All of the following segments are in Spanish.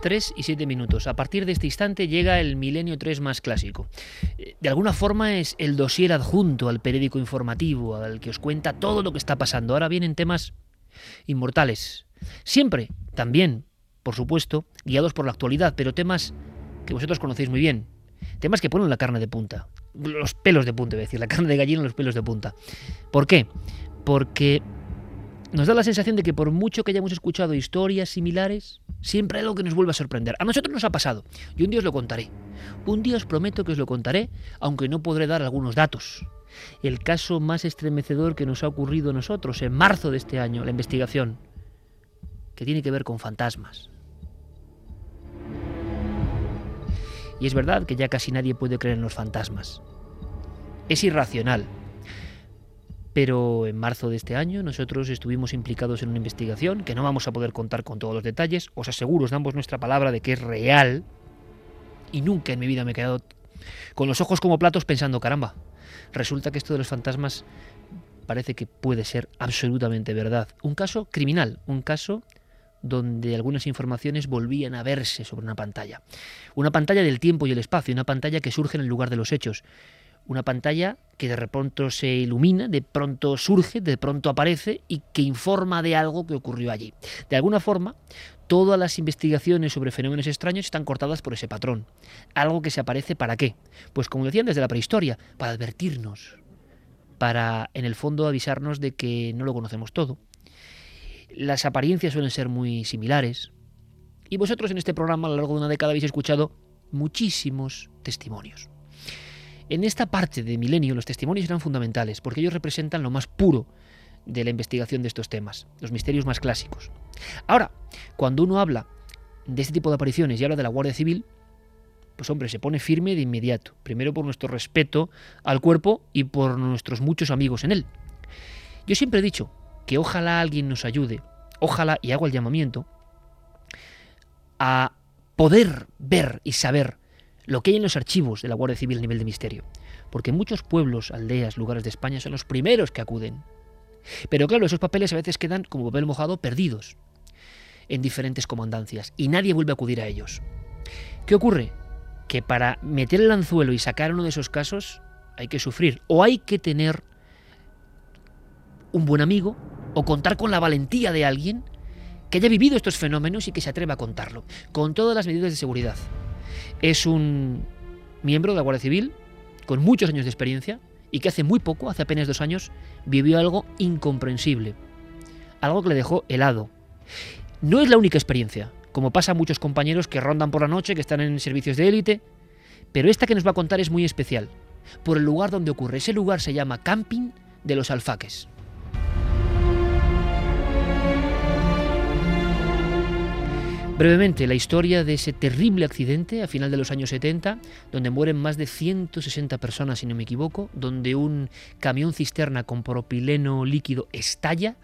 3 y 7 minutos. A partir de este instante llega el Milenio 3 más clásico. Eh, de alguna forma es el dossier adjunto al periódico informativo, al que os cuenta todo lo que está pasando. Ahora vienen temas inmortales. Siempre, también, por supuesto, guiados por la actualidad, pero temas que vosotros conocéis muy bien. Temas que ponen la carne de punta. Los pelos de punta, es decir, la carne de gallina los pelos de punta. ¿Por qué? Porque nos da la sensación de que por mucho que hayamos escuchado historias similares, siempre hay algo que nos vuelve a sorprender. A nosotros nos ha pasado, y un día os lo contaré. Un día os prometo que os lo contaré, aunque no podré dar algunos datos. El caso más estremecedor que nos ha ocurrido a nosotros en marzo de este año, la investigación, que tiene que ver con fantasmas. Y es verdad que ya casi nadie puede creer en los fantasmas. Es irracional, pero en marzo de este año nosotros estuvimos implicados en una investigación que no vamos a poder contar con todos los detalles. Os aseguro, os damos nuestra palabra de que es real. Y nunca en mi vida me he quedado con los ojos como platos pensando, caramba, resulta que esto de los fantasmas parece que puede ser absolutamente verdad. Un caso criminal, un caso donde algunas informaciones volvían a verse sobre una pantalla. Una pantalla del tiempo y el espacio, una pantalla que surge en el lugar de los hechos una pantalla que de pronto se ilumina, de pronto surge, de pronto aparece y que informa de algo que ocurrió allí. De alguna forma, todas las investigaciones sobre fenómenos extraños están cortadas por ese patrón. Algo que se aparece para qué? Pues como decían desde la prehistoria, para advertirnos, para en el fondo avisarnos de que no lo conocemos todo. Las apariencias suelen ser muy similares. Y vosotros en este programa a lo largo de una década habéis escuchado muchísimos testimonios. En esta parte de Milenio los testimonios eran fundamentales porque ellos representan lo más puro de la investigación de estos temas, los misterios más clásicos. Ahora, cuando uno habla de este tipo de apariciones y habla de la Guardia Civil, pues hombre, se pone firme de inmediato. Primero por nuestro respeto al cuerpo y por nuestros muchos amigos en él. Yo siempre he dicho que ojalá alguien nos ayude, ojalá, y hago el llamamiento, a poder ver y saber lo que hay en los archivos de la Guardia Civil a nivel de misterio. Porque muchos pueblos, aldeas, lugares de España son los primeros que acuden. Pero claro, esos papeles a veces quedan como papel mojado perdidos en diferentes comandancias y nadie vuelve a acudir a ellos. ¿Qué ocurre? Que para meter el anzuelo y sacar uno de esos casos hay que sufrir o hay que tener un buen amigo o contar con la valentía de alguien que haya vivido estos fenómenos y que se atreva a contarlo, con todas las medidas de seguridad. Es un miembro de la Guardia Civil con muchos años de experiencia y que hace muy poco, hace apenas dos años, vivió algo incomprensible. Algo que le dejó helado. No es la única experiencia, como pasa a muchos compañeros que rondan por la noche, que están en servicios de élite, pero esta que nos va a contar es muy especial, por el lugar donde ocurre. Ese lugar se llama Camping de los Alfaques. Brevemente, la historia de ese terrible accidente a final de los años 70, donde mueren más de 160 personas, si no me equivoco, donde un camión cisterna con propileno líquido estalla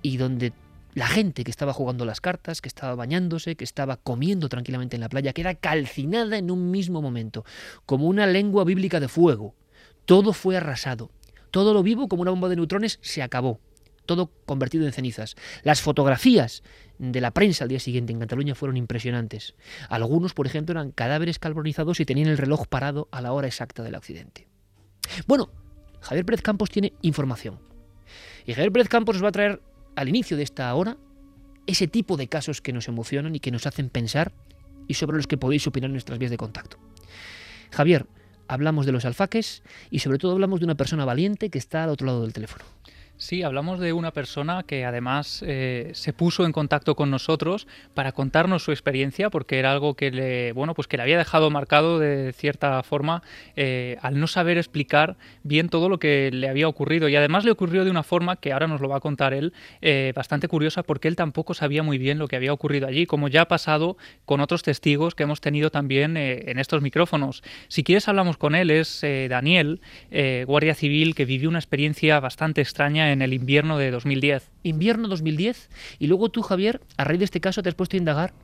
y donde la gente que estaba jugando las cartas, que estaba bañándose, que estaba comiendo tranquilamente en la playa, queda calcinada en un mismo momento, como una lengua bíblica de fuego. Todo fue arrasado. Todo lo vivo, como una bomba de neutrones, se acabó todo convertido en cenizas. Las fotografías de la prensa al día siguiente en Cataluña fueron impresionantes. Algunos, por ejemplo, eran cadáveres carbonizados y tenían el reloj parado a la hora exacta del accidente. Bueno, Javier Pérez Campos tiene información. Y Javier Pérez Campos nos va a traer al inicio de esta hora ese tipo de casos que nos emocionan y que nos hacen pensar y sobre los que podéis opinar en nuestras vías de contacto. Javier, hablamos de los alfaques y sobre todo hablamos de una persona valiente que está al otro lado del teléfono. Sí, hablamos de una persona que además eh, se puso en contacto con nosotros para contarnos su experiencia, porque era algo que le, bueno, pues que le había dejado marcado de cierta forma eh, al no saber explicar bien todo lo que le había ocurrido. Y además le ocurrió de una forma que ahora nos lo va a contar él, eh, bastante curiosa, porque él tampoco sabía muy bien lo que había ocurrido allí, como ya ha pasado con otros testigos que hemos tenido también en estos micrófonos. Si quieres hablamos con él, es Daniel, guardia civil, que vivió una experiencia bastante extraña en el invierno de 2010. Invierno 2010. Y luego tú, Javier, a raíz de este caso te has puesto a indagar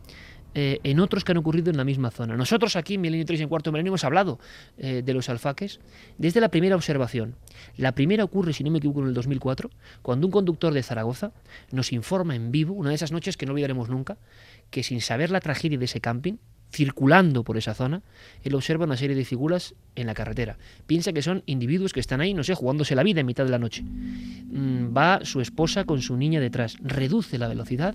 eh, en otros que han ocurrido en la misma zona. Nosotros aquí en Milenio 3 y en Cuarto Milenio hemos hablado eh, de los alfaques desde la primera observación. La primera ocurre, si no me equivoco, en el 2004, cuando un conductor de Zaragoza nos informa en vivo, una de esas noches que no olvidaremos nunca, que sin saber la tragedia de ese camping, circulando por esa zona, él observa una serie de figuras en la carretera. Piensa que son individuos que están ahí, no sé, jugándose la vida en mitad de la noche. Mm, va su esposa con su niña detrás, reduce la velocidad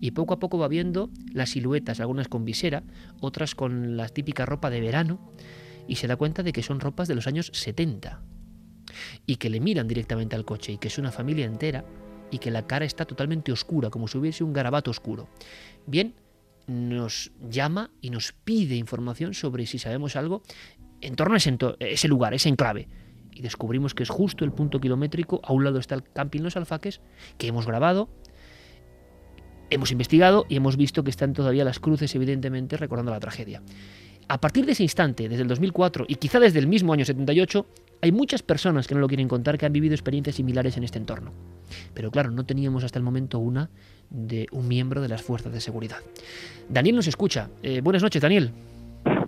y poco a poco va viendo las siluetas, algunas con visera, otras con la típica ropa de verano, y se da cuenta de que son ropas de los años 70 y que le miran directamente al coche y que es una familia entera y que la cara está totalmente oscura, como si hubiese un garabato oscuro. Bien, nos llama y nos pide información sobre si sabemos algo en torno a ese, lugar, ese enclave. Y descubrimos que es justo el punto kilométrico, a un lado está el camping Los Alfaques, que hemos grabado, hemos investigado y hemos visto que están todavía las cruces, evidentemente, recordando la tragedia. A partir de ese instante, desde el 2004 y quizá desde el mismo año 78, hay muchas personas que no lo quieren contar que han vivido experiencias similares en este entorno. Pero claro, no teníamos hasta el momento una de un miembro de las fuerzas de seguridad. Daniel nos escucha. Eh, buenas noches, Daniel.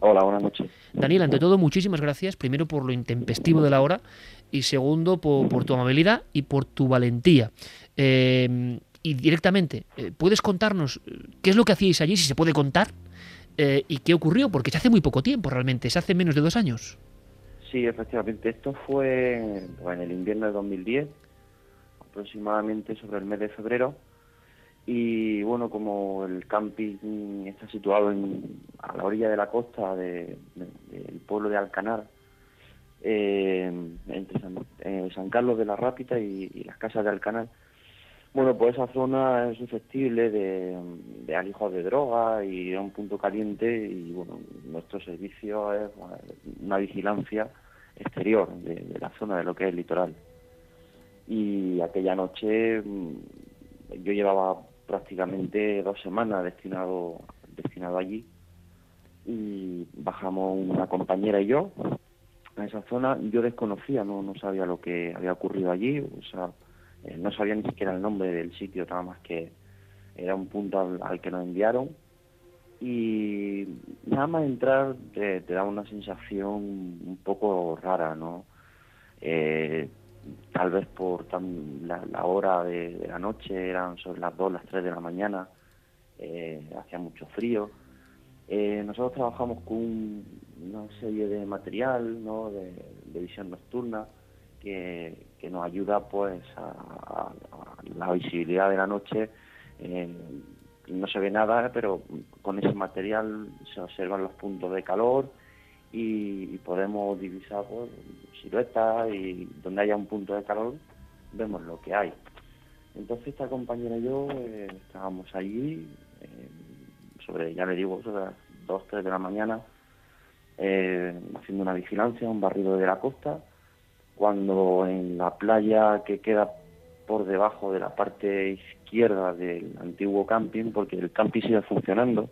Hola, buenas noches. Daniel, ante todo, muchísimas gracias, primero por lo intempestivo de la hora y segundo por, tu amabilidad y por tu valentía. Eh, y directamente, eh, ¿puedes contarnos qué es lo que hacíais allí, si se puede contar? ¿Y qué ocurrió? Porque se hace muy poco tiempo realmente, se hace menos de dos años. Sí, efectivamente, esto fue en el invierno de 2010, aproximadamente sobre el mes de febrero. Y bueno, como el camping está situado en, a la orilla de la costa del pueblo de Alcanar, eh, entre eh, San, Carlos de la Rápita y, las casas de Alcanar, bueno, pues esa zona es susceptible de, de alijos de droga y es un punto caliente y bueno, nuestro servicio es una vigilancia exterior de, de la zona de lo que es el litoral. Y aquella noche mm, yo llevaba prácticamente dos semanas destinado, destinado allí y bajamos una compañera y yo a esa zona. Yo desconocía, no, no sabía lo que había ocurrido allí, o sea, eh, no sabía ni siquiera el nombre del sitio, nada más que era un punto al, que nos enviaron y nada más entrar te, da una sensación un poco rara, ¿no? Eh, tal vez por la, hora de, la noche, eran sobre las 2, las 3 de la mañana, eh, hacía mucho frío. Eh, nosotros trabajamos con una serie de material ¿no? de, visión nocturna que, nos ayuda pues a, la visibilidad de la noche. Eh, no se ve nada, pero con ese material se observan los puntos de calor y, podemos divisar pues, siluetas y donde haya un punto de calor vemos lo que hay. Entonces esta compañera y yo eh, estábamos allí, eh, sobre, ya le digo, sobre las 2, 3 de la mañana, eh, haciendo una vigilancia, un barrido de la costa, cuando en la playa que queda por debajo de la parte izquierda del antiguo camping, porque el camping sigue funcionando,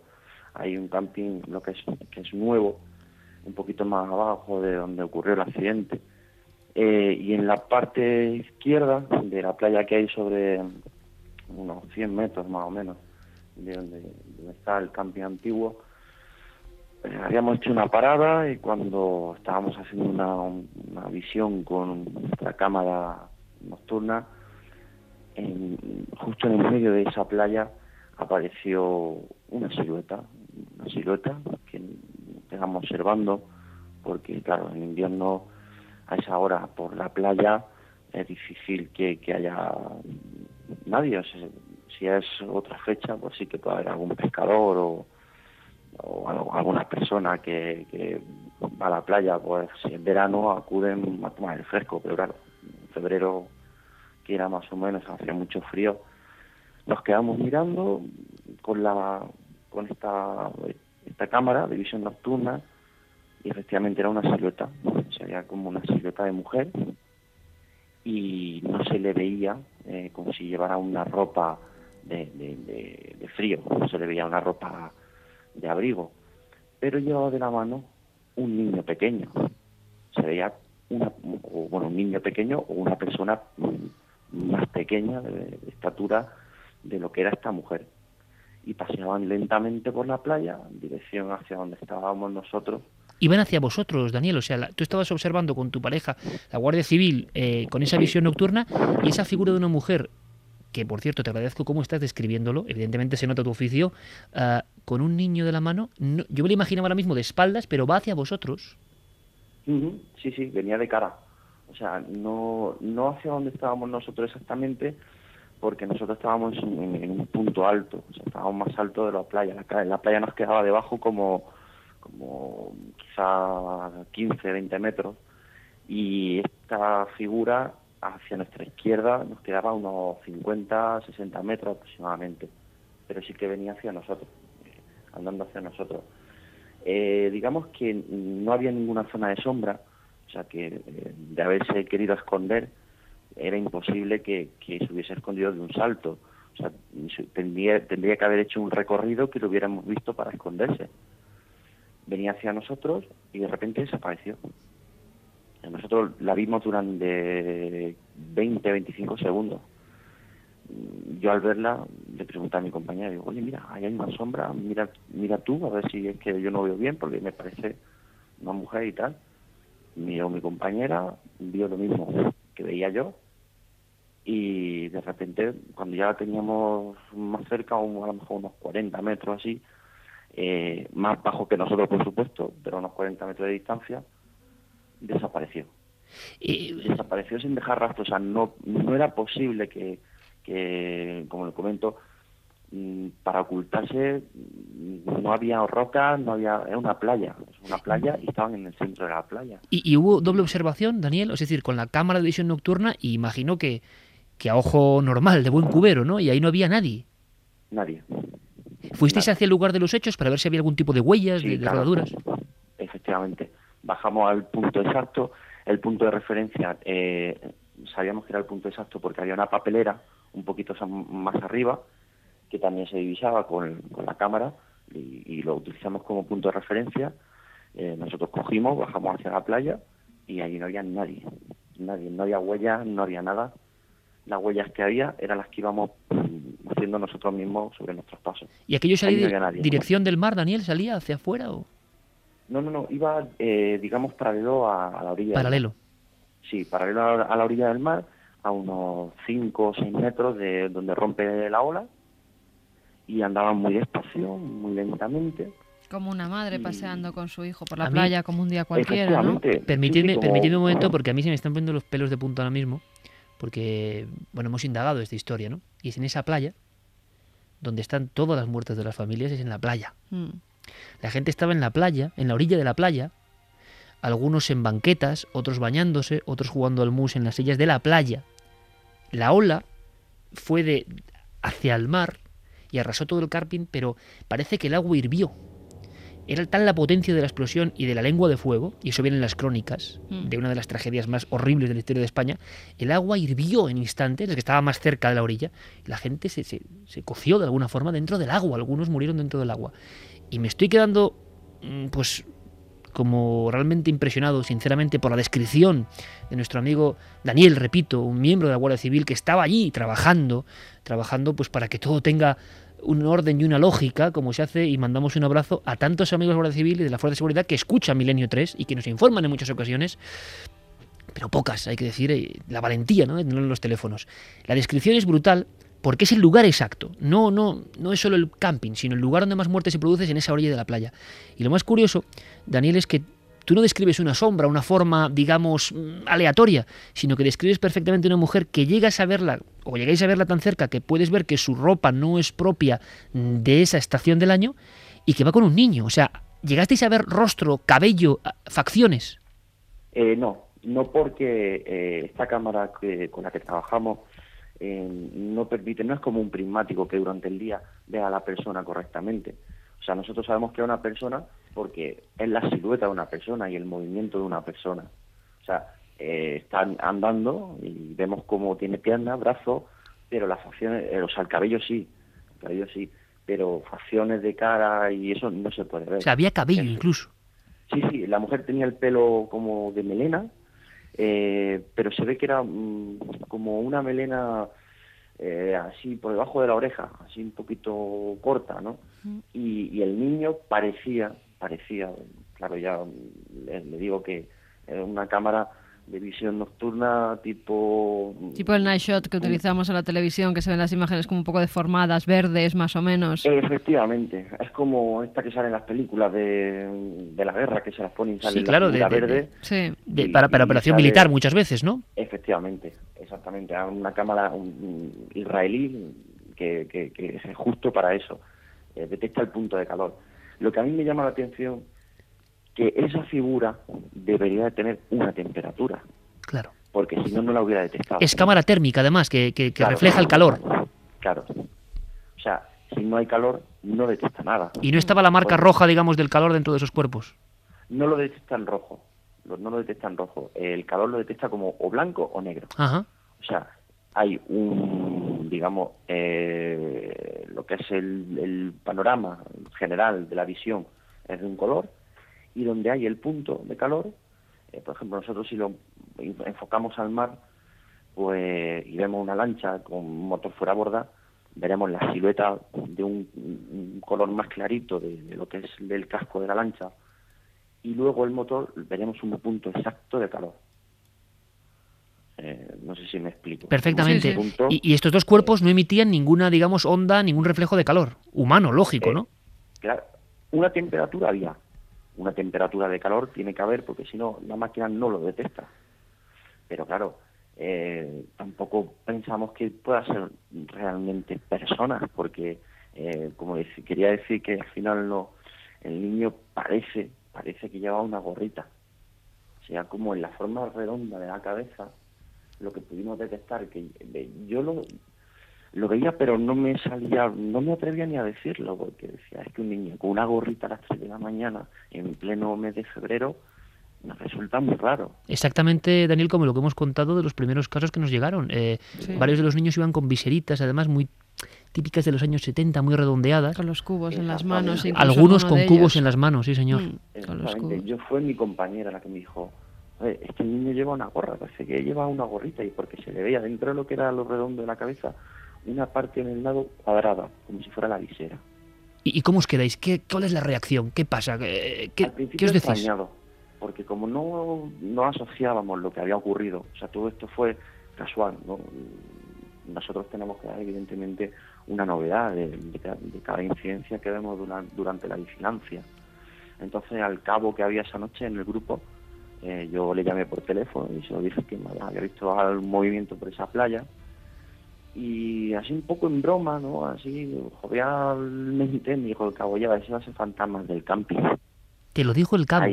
hay un camping lo que es, que es nuevo, un poquito más abajo de donde ocurrió el accidente. Eh, y en la parte izquierda de la playa que hay sobre unos 100 metros más o menos de donde, está el camping antiguo, eh, habíamos hecho una parada y cuando estábamos haciendo una, una visión con nuestra cámara nocturna, en, justo en el medio de esa playa apareció una silueta, una silueta que estamos observando, porque claro, en invierno a esa hora por la playa es difícil que, haya nadie. si es otra fecha, pues sí que puede haber algún pescador o, alguna persona que, que, va a la playa, pues en verano acuden a tomar el fresco, pero claro, en febrero, que era más o menos, hacía mucho frío, nos quedamos mirando con la con esta esta cámara de visión nocturna y efectivamente era una silueta, se veía como una silueta de mujer y no se le veía eh, como si llevara una ropa de, de, frío, no se le veía una ropa de abrigo, pero llevaba de la mano un niño pequeño, se veía una, bueno, un niño pequeño o una persona más pequeña de estatura de lo que era esta mujer y paseaban lentamente por la playa en dirección hacia donde estábamos nosotros. Iban hacia vosotros, Daniel, o sea, tú estabas observando con tu pareja la Guardia Civil eh, con esa visión nocturna y esa figura de una mujer que por cierto te agradezco cómo estás describiéndolo, evidentemente se nota tu oficio, ah, con un niño de la mano, yo me lo imaginaba ahora mismo de espaldas, pero va hacia vosotros. Sí, sí, venía de cara. O sea, no, no hacia donde estábamos nosotros exactamente, porque nosotros estábamos en, un punto alto, o sea, estábamos más alto de la playa. La, la playa nos quedaba debajo como, como quizá 15, 20 metros, y esta figura hacia nuestra izquierda nos quedaba unos 50, 60 metros aproximadamente, pero sí que venía hacia nosotros, eh, andando hacia nosotros. Eh, digamos que no había ninguna zona de sombra, o sea que eh, de haberse querido esconder era imposible que, se hubiese escondido de un salto. O sea, tendría, tendría que haber hecho un recorrido que lo hubiéramos visto para esconderse. Venía hacia nosotros y de repente desapareció. Nosotros la vimos durante 20, 25 segundos. Yo al verla le pregunté a mi compañera, digo, oye, mira, ahí hay una sombra, mira, mira tú, a ver si es que yo no veo bien, porque me parece una mujer y tal. Miró mi compañera, vio lo mismo que veía yo, y de repente, cuando ya la teníamos más cerca, a lo mejor unos 40 metros así, eh, más bajo que nosotros, por supuesto, pero unos 40 metros de distancia, desapareció. Y... Desapareció sin dejar rastro, o sea, no, no era posible que, que, como le comento, mm, para ocultarse mm, no había rocas, no había, era una playa, una playa y estaban en el centro de la playa. ¿Y, hubo doble observación, Daniel? Es decir, con la cámara de visión nocturna, y imagino que, que a ojo normal, de buen cubero, ¿no? Y ahí no había nadie. Nadie. ¿Fuisteis hacia el lugar de los hechos para ver si había algún tipo de huellas, de, rodaduras? Efectivamente bajamos al punto exacto, el punto de referencia, eh, sabíamos que era el punto exacto porque había una papelera un poquito más arriba que también se divisaba con, la cámara y, lo utilizamos como punto de referencia. Eh, nosotros cogimos, bajamos hacia la playa y allí no había nadie, nadie, no había huellas, no había nada. Las huellas que había eran las que íbamos mm, haciendo nosotros mismos sobre nuestros pasos. ¿Y aquello salía dirección del mar, Daniel? ¿Salía hacia afuera o...? No, no, no, iba, eh, digamos, paralelo a, la orilla. ¿Paralelo? Sí, paralelo a, la orilla del mar, a unos 5 o 6 metros de donde rompe la ola, y andaban muy despacio, muy lentamente. Como una madre paseando con su hijo por la playa, como un día cualquiera, ¿no? Permitidme, un momento, porque a mí se me están poniendo los pelos de punta ahora mismo, porque, bueno, hemos indagado esta historia, ¿no? Y es en esa playa donde están todas las muertes de las familias, es en la playa. Mm. La gente estaba en la playa, en la orilla de la playa, algunos en banquetas, otros bañándose, otros jugando al mus en las sillas de la playa. La ola fue de hacia el mar y arrasó todo el carping, pero parece que el agua hirvió. Era tal la potencia de la explosión y de la lengua de fuego, y eso viene en las crónicas mm. de una de las tragedias más horribles de la historia de España, el agua hirvió en instantes, el que estaba más cerca de la orilla, y la gente se, se, se coció de alguna forma dentro del agua, algunos murieron dentro del agua. Y me estoy quedando, mm, pues, como realmente impresionado, sinceramente, por la descripción de nuestro amigo Daniel, repito, un miembro de la Guardia Civil que estaba allí trabajando, trabajando pues para que todo tenga un orden y una lógica, como se hace, y mandamos un abrazo a tantos amigos de la Guardia Civil y de la Fuerza de Seguridad que escuchan Milenio 3 y que nos informan en muchas ocasiones, pero pocas, hay que decir, eh, la valentía ¿no? de tener los teléfonos. La descripción es brutal porque es el lugar exacto. No, no, no es solo el camping, sino el lugar donde más muerte se produce es en esa orilla de la playa. Y lo más curioso, Daniel, es que tú no describes una sombra, una forma, digamos, mm, aleatoria, sino que describes perfectamente una mujer que llegas a verla, o llegáis a verla tan cerca que puedes ver que su ropa no es propia de esa estación del año y que va con un niño. O sea, ¿llegasteis a ver rostro, cabello, facciones? Eh, no, no porque eh, esta cámara que, con la que trabajamos eh, no permite, no es como un prismático que durante el día vea a la persona correctamente. O sea, nosotros sabemos que es una persona porque es la silueta de una persona y el movimiento de una persona. O sea, eh, están andando y vemos cómo tiene piernas, brazos, pero las facciones, eh, o sea, el cabello sí, el cabello sí, pero facciones de cara y eso no se puede ver. O sea, había cabello incluso. Sí, sí, la mujer tenía el pelo como de melena, eh, pero se ve que era mm, como una melena eh, así por debajo de la oreja, así un poquito corta, ¿no? y, el niño parecía, parecía, claro, ya le, digo que era una cámara de visión nocturna tipo... Tipo el night shot que utilizamos en la televisión, que se ven las imágenes como un poco deformadas, verdes más o menos. Efectivamente, es como esta que sale en las películas de, de la guerra, que se las ponen sí, claro, de, verde. sí. para, para operación militar muchas veces, ¿no? Efectivamente, exactamente, una cámara israelí que, que, que, es justo para eso, eh, detecta el punto de calor. Lo que a mí me llama la atención que esa figura debería de tener una temperatura. Claro. Porque si no, no la hubiera detectado. Es cámara térmica, además, que, que, refleja el calor. Claro. O sea, si no hay calor, no detecta nada. ¿Y no estaba la marca roja, digamos, del calor dentro de esos cuerpos? No lo detecta en rojo. No lo detecta en rojo. El calor lo detecta como o blanco o negro. Ajá. O sea, hay un, digamos, eh, lo que es el, el panorama general de la visión es de un color y donde hay el punto de calor, eh, por ejemplo, nosotros si lo enfocamos al mar pues y vemos una lancha con motor fuera a borda, veremos la silueta de un, color más clarito de, lo que es el casco de la lancha y luego el motor veremos un punto exacto de calor. Eh, no sé si me explico. Perfectamente. Y, estos dos cuerpos no emitían ninguna, digamos, onda, ningún reflejo de calor humano, lógico, eh, ¿no? Claro, una temperatura había, una temperatura de calor tiene que haber porque si no la máquina no lo detecta. Pero claro, eh, tampoco pensamos que pueda ser realmente personas porque eh, como quería decir que al final no el niño parece parece que lleva una gorrita o sea como en la forma redonda de la cabeza lo que pudimos detectar que yo lo lo veía, pero no me salía, no me atrevía ni a decirlo, porque decía, es que un niño con una gorrita a las 3 de la mañana, en pleno mes de febrero, me resulta muy raro. Exactamente, Daniel, como lo que hemos contado de los primeros casos que nos llegaron. Eh, varios de los niños iban con viseritas, además muy típicas de los años 70, muy redondeadas. Con los cubos en las manos. Algunos con cubos en las manos, sí, señor. Mm, Yo fue mi compañera la que me dijo, este niño lleva una gorra, parece que lleva una gorrita y porque se le veía dentro de lo que era lo redondo de la cabeza, una parte en el lado cuadrada, como si fuera la visera. ¿Y, cómo os quedáis? ¿Qué, ¿Cuál es la reacción? ¿Qué pasa? ¿Qué, qué, os decís? Extrañado, porque como no, no asociábamos lo que había ocurrido, o sea, todo esto fue casual, ¿no? Nosotros tenemos que dar, evidentemente, una novedad de, cada incidencia que vemos durante, la vigilancia. Entonces, al cabo que había esa noche en el grupo, eh, yo le llamé por teléfono y se lo dije que había visto algún movimiento por esa playa y así un poco en broma, ¿no? Así, jovialmente me dijo el cabo, lleva, ese va a ser fantasmas del camping. ¿Te lo dijo el cabo?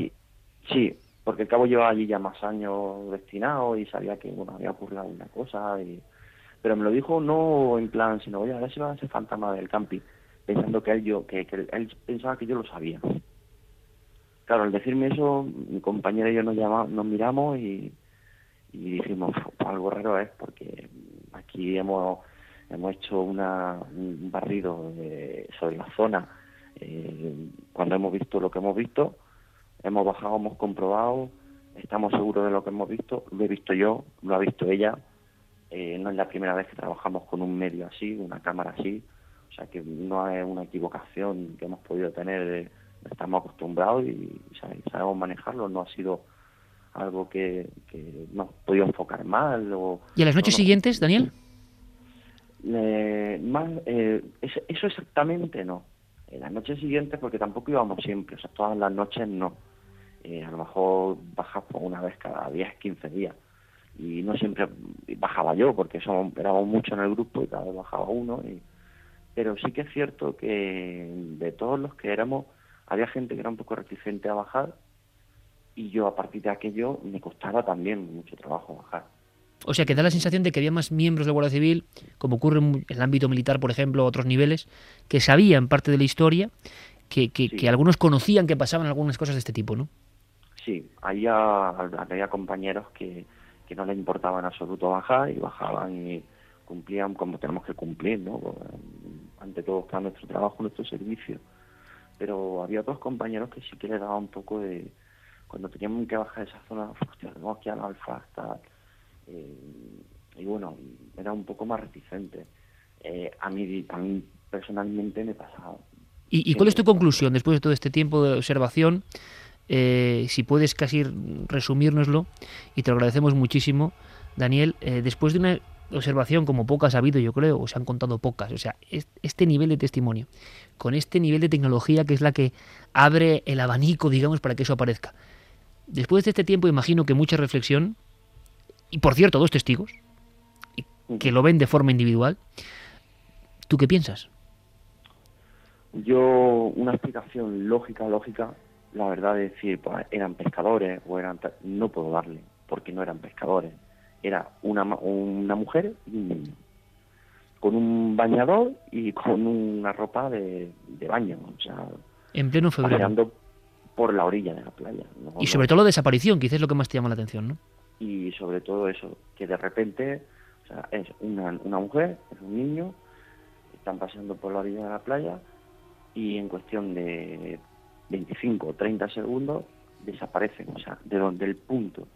sí, porque el cabo lleva allí ya más años destinado y sabía que, bueno, había ocurrido alguna cosa y... Pero me lo dijo no en plan, sino, oye, a ver si va a ser fantasma del camping, pensando que él, yo, que, él pensaba que yo lo sabía. Claro, al decirme eso, mi compañera y yo nos, llamamos, nos miramos y, y dijimos, algo raro es, porque Aquí hemos, hemos hecho una, un barrido sobre la zona. Eh, cuando hemos visto lo que hemos visto, hemos bajado, hemos comprobado, estamos seguros de lo que hemos visto, lo he visto yo, lo ha visto ella. Eh, no es la primera vez que trabajamos con un medio así, una cámara así, o sea que no es una equivocación que hemos podido tener, estamos acostumbrados y sabemos manejarlo, no ha sido algo que, que no podido enfocar mal. O, ¿Y a las noches siguientes, Daniel? más, eh, eso, exactamente no. En las noches siguientes, porque tampoco íbamos siempre, o sea, todas las noches no. Eh, a lo mejor bajas por una vez cada 10, 15 días. Y no siempre bajaba yo, porque somos, éramos mucho en el grupo y cada vez bajaba uno. Y, pero sí que es cierto que de todos los que éramos, había gente que era un poco reticente a bajar y yo a partir de aquello me costaba también mucho trabajo bajar. O sea, que da la sensación de que había más miembros de Guardia Civil, como ocurre en el ámbito militar, por ejemplo, a otros niveles, que sabían parte de la historia, que, que, algunos conocían que pasaban algunas cosas de este tipo, ¿no? Sí, había, había compañeros que, que no les importaba en absoluto bajar y bajaban y cumplían como tenemos que cumplir, ¿no? Ante todo está nuestro trabajo, nuestro servicio. Pero había otros compañeros que sí que les daba un poco de... Cuando teníamos que bajar esa zona, hostia, tenemos que ir al alfa, tal eh, y bueno, era un poco más reticente. Eh, a, mí, a mí personalmente me pasaba. ¿Y, ¿Y, cuál es tu conclusión después de todo este tiempo de observación? eh, si puedes casi resumírnoslo, y te lo agradecemos muchísimo, Daniel, eh, después de una observación como pocas ha habido, yo creo, o se han contado pocas, o sea, este nivel de testimonio, con este nivel de tecnología que es la que abre el abanico, digamos, para que eso aparezca. Después de este tiempo, imagino que mucha reflexión, y por cierto, dos testigos, que lo ven de forma individual, ¿tú qué piensas? Yo, una explicación lógica, lógica, la verdad es decir, pues eran pescadores o eran... No puedo darle, porque no eran pescadores. Era una, una mujer y un niño, con un bañador y con una ropa de, baño, o sea... En pleno febrero. Por la orilla de la playa. y sobre todo la desaparición, quizás es lo que más te llama la atención, ¿no? Y sobre todo eso, que de repente, o sea, es una, una mujer, es un niño, están paseando por la orilla de la playa y en cuestión de 25 o 30 segundos desaparecen, o sea, de donde el punto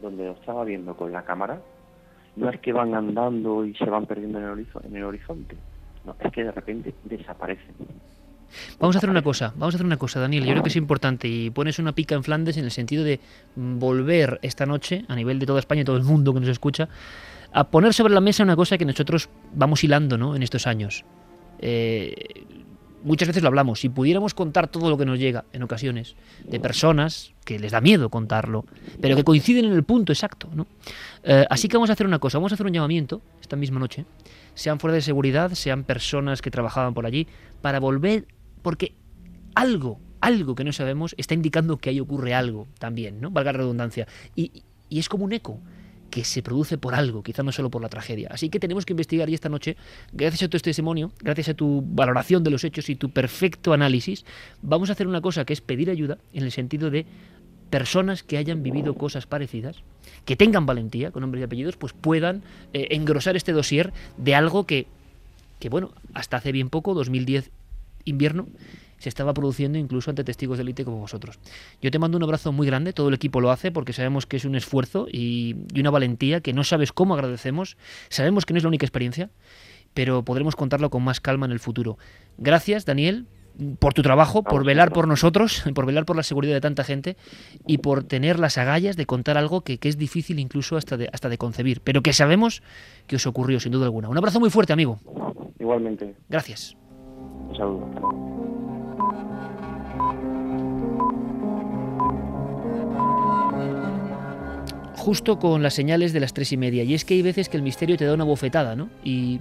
donde lo estaba viendo con la cámara, no es que van andando y se van perdiendo en el, en el horizonte, no, es que de repente desaparecen. Vamos a hacer una cosa, vamos a hacer una cosa, Daniel, yo creo que es importante y pones una pica en Flandes en el sentido de volver esta noche, a nivel de toda España y todo el mundo que nos escucha, a poner sobre la mesa una cosa que nosotros vamos hilando ¿no? en estos años. Eh, muchas veces lo hablamos, si pudiéramos contar todo lo que nos llega en ocasiones de personas que les da miedo contarlo, pero que coinciden en el punto exacto. ¿no? Eh, así que vamos a hacer una cosa, vamos a hacer un llamamiento esta misma noche, sean fuerzas de seguridad, sean personas que trabajaban por allí, para volver, porque algo, algo que no sabemos está indicando que ahí ocurre algo también, ¿no? Valga la redundancia. Y, es como un eco que se produce por algo, quizá no solo por la tragedia. Así que tenemos que investigar y esta noche, gracias a tu testimonio, gracias a tu valoración de los hechos y tu perfecto análisis, vamos a hacer una cosa que es pedir ayuda en el sentido de personas que hayan vivido cosas parecidas, que tengan valentía, con nombres y apellidos, pues puedan eh, engrosar este dossier de algo que, que, bueno, hasta hace bien poco, 2010 invierno, se estaba produciendo incluso ante testigos de élite como vosotros. Yo te mando un abrazo muy grande, todo el equipo lo hace porque sabemos que es un esfuerzo y, una valentía que no sabes cómo agradecemos, sabemos que no es la única experiencia, pero podremos contarlo con más calma en el futuro. Gracias, Daniel, por tu trabajo, por velar por nosotros, por velar por la seguridad de tanta gente y por tener las agallas de contar algo que, es difícil incluso hasta de, hasta de concebir, pero que sabemos que os ocurrió sin duda alguna. Un abrazo muy fuerte, amigo. Igualmente. Gracias. Un saludo. justo con las señales de las tres y media. Y es que hay veces que el misterio te da una bofetada, ¿no? Y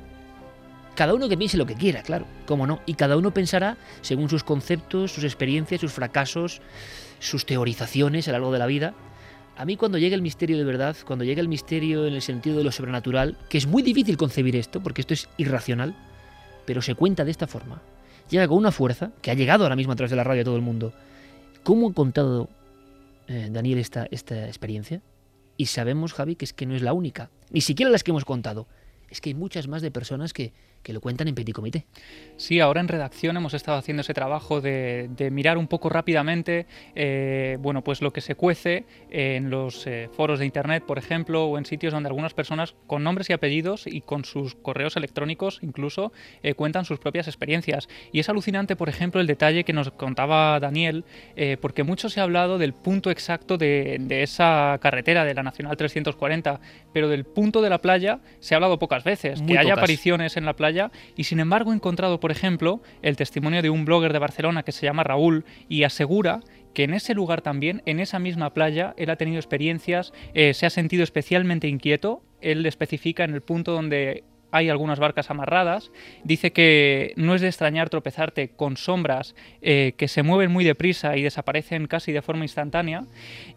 cada uno que piense lo que quiera, claro, cómo no. Y cada uno pensará según sus conceptos, sus experiencias, sus fracasos, sus teorizaciones a lo largo de la vida. A mí cuando llega el misterio de verdad, cuando llega el misterio en el sentido de lo sobrenatural, que es muy difícil concebir esto, porque esto es irracional, pero se cuenta de esta forma, llega con una fuerza que ha llegado ahora mismo a través de la radio a todo el mundo. ¿Cómo ha contado eh, Daniel esta, esta experiencia? Y sabemos, Javi, que es que no es la única, ni siquiera las que hemos contado. Es que hay muchas más de personas que, que lo cuentan en Petit Comité. Sí, ahora en redacción hemos estado haciendo ese trabajo de, mirar un poco rápidamente eh, bueno, pues lo que se cuece en los eh, foros de Internet, por ejemplo, o en sitios donde algunas personas con nombres y apellidos y con sus correos electrónicos incluso eh, cuentan sus propias experiencias. Y es alucinante, por ejemplo, el detalle que nos contaba Daniel, porque mucho se ha hablado del punto exacto de, de esa carretera de la Nacional 340, pero del punto de la playa se ha hablado pocas veces. que haya apariciones en la playa y sin embargo he encontrado, por ejemplo, el testimonio de un blogger de Barcelona que se llama Raúl y asegura que en ese lugar también, en esa misma playa, él ha tenido experiencias, eh, se ha sentido especialmente inquieto, él especifica en el punto donde hay algunas barcas amarradas. Dice que no es de extrañar tropezarte con sombras eh, que se mueven muy deprisa y desaparecen casi de forma instantánea.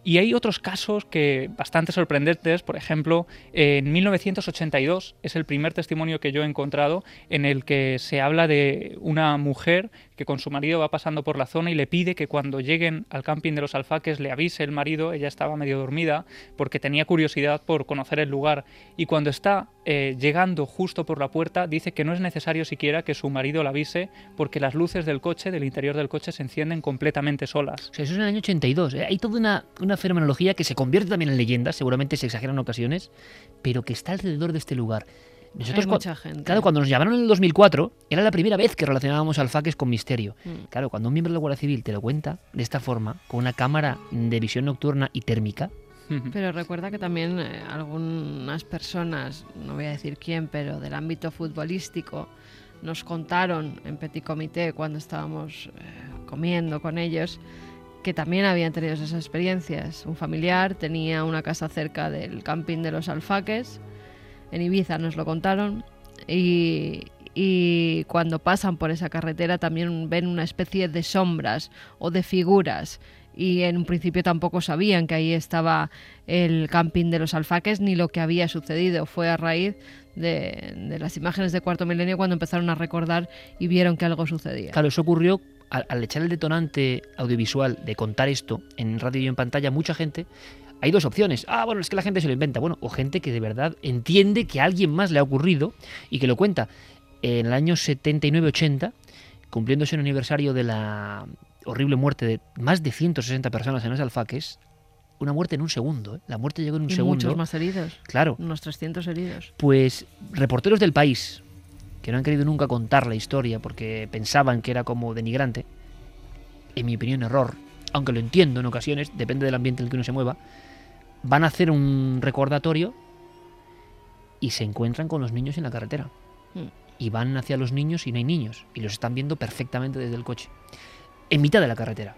Y hay otros casos que bastante sorprendentes. Por ejemplo, en 1982 es el primer testimonio que yo he encontrado en el que se habla de una mujer que con su marido va pasando por la zona y le pide que cuando lleguen al camping de los alfaques le avise el marido, ella estaba medio dormida porque tenía curiosidad por conocer el lugar y cuando está eh, llegando justo por la puerta dice que no es necesario siquiera que su marido la avise porque las luces del coche, del interior del coche se encienden completamente solas. O sea, eso es en el año 82. ¿eh? Hay toda una, una fenomenología que se convierte también en leyenda, seguramente se exagera en ocasiones, pero que está alrededor de este lugar. Nosotros, Hay mucha gente. Claro, cuando nos llamaron en el 2004, era la primera vez que relacionábamos alfaques con misterio. Mm. Claro, cuando un miembro de la Guardia Civil te lo cuenta de esta forma, con una cámara de visión nocturna y térmica, Pero recuerda que también eh, algunas personas, no voy a decir quién, pero del ámbito futbolístico, nos contaron en Petit Comité cuando estábamos eh, comiendo con ellos que también habían tenido esas experiencias. Un familiar tenía una casa cerca del camping de los Alfaques, en Ibiza nos lo contaron, y, cuando pasan por esa carretera también ven una especie de sombras o de figuras y en un principio tampoco sabían que ahí estaba el camping de los alfaques ni lo que había sucedido. Fue a raíz de, las imágenes de Cuarto Milenio cuando empezaron a recordar y vieron que algo sucedía. Claro, eso ocurrió al echar el detonante audiovisual de contar esto en radio y en pantalla, mucha gente. Hay dos opciones. Ah, bueno, es que la gente se lo inventa. Bueno, o gente que de verdad entiende que a alguien más le ha ocurrido y que lo cuenta. En el año 79-80, cumpliéndose el aniversario de la horrible muerte de más de 160 personas en los alfaques, una muerte en un segundo. ¿eh? La muerte llegó en un y segundo. muchos más heridos, Claro. unos 300 heridos. Pues reporteros del país, que no han querido nunca contar la historia porque pensaban que era como denigrante, en mi opinión error, aunque lo entiendo en ocasiones, depende del ambiente en el que uno se mueva, van a hacer un recordatorio y se encuentran con los niños en la carretera. Mm. Y van hacia los niños y no hay niños, y los están viendo perfectamente desde el coche, en mitad de la carretera.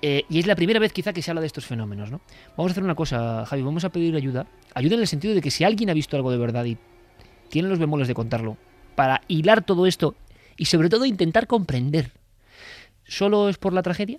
Eh, y es la primera vez quizá que se habla de estos fenómenos, ¿no? Vamos a hacer una cosa, Javi, vamos a pedir ayuda. Ayuda en el sentido de que si alguien ha visto algo de verdad y tiene los bemoles de contarlo, para hilar todo esto y sobre todo intentar comprender, ¿solo es por la tragedia?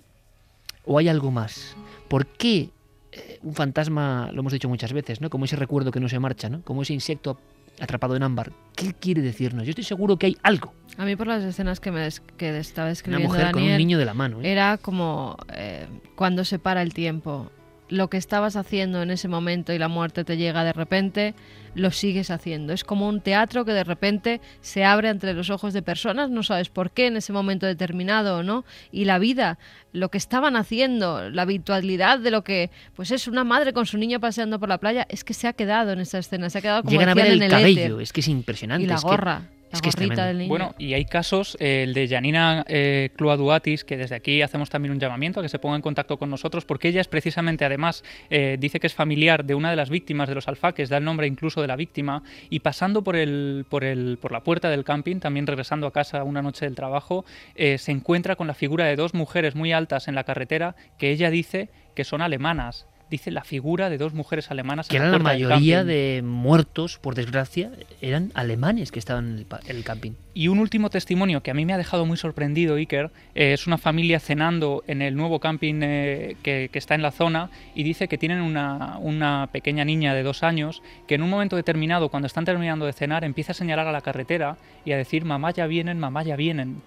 ¿O hay algo más? ¿Por qué eh, un fantasma, lo hemos dicho muchas veces, ¿no? Como ese recuerdo que no se marcha, ¿no? Como ese insecto atrapado en ámbar. ¿Qué quiere decirnos? Yo estoy seguro que hay algo. A mí por las escenas que me des- que estaba Una escribiendo mujer con un Daniel, niño de la mano. ¿eh? era como eh, cuando se para el tiempo. Lo que estabas haciendo en ese momento y la muerte te llega de repente, lo sigues haciendo. Es como un teatro que de repente se abre entre los ojos de personas, no sabes por qué en ese momento determinado o no. Y la vida, lo que estaban haciendo, la habitualidad de lo que, pues es una madre con su niño paseando por la playa, es que se ha quedado en esa escena, se ha quedado como Llegan a ver el en el cabello, éter. es que es impresionante. y la es que- gorra, la es que es gorrita tremendo. del niño. Bueno, y hay casos, eh, el de Janina eh, Cloaduatis, que desde aquí hacemos también un llamamiento a que se ponga en contacto con nosotros, porque ella es precisamente, además, eh, dice que es familiar de una de las víctimas de los alfaques, da el nombre incluso de la víctima, y pasando por, el, por, el, por la puerta del camping, también regresando a casa una noche del trabajo, eh, se encuentra con la figura de dos mujeres muy altas en la carretera que ella dice que son alemanas. Dice la figura de dos mujeres alemanas que eran la mayoría de muertos, por desgracia, eran alemanes que estaban en el, pa- en el camping. Y un último testimonio que a mí me ha dejado muy sorprendido, Iker, eh, es una familia cenando en el nuevo camping eh, que, que está en la zona y dice que tienen una, una pequeña niña de dos años que en un momento determinado, cuando están terminando de cenar, empieza a señalar a la carretera y a decir, mamá ya vienen, mamá ya vienen.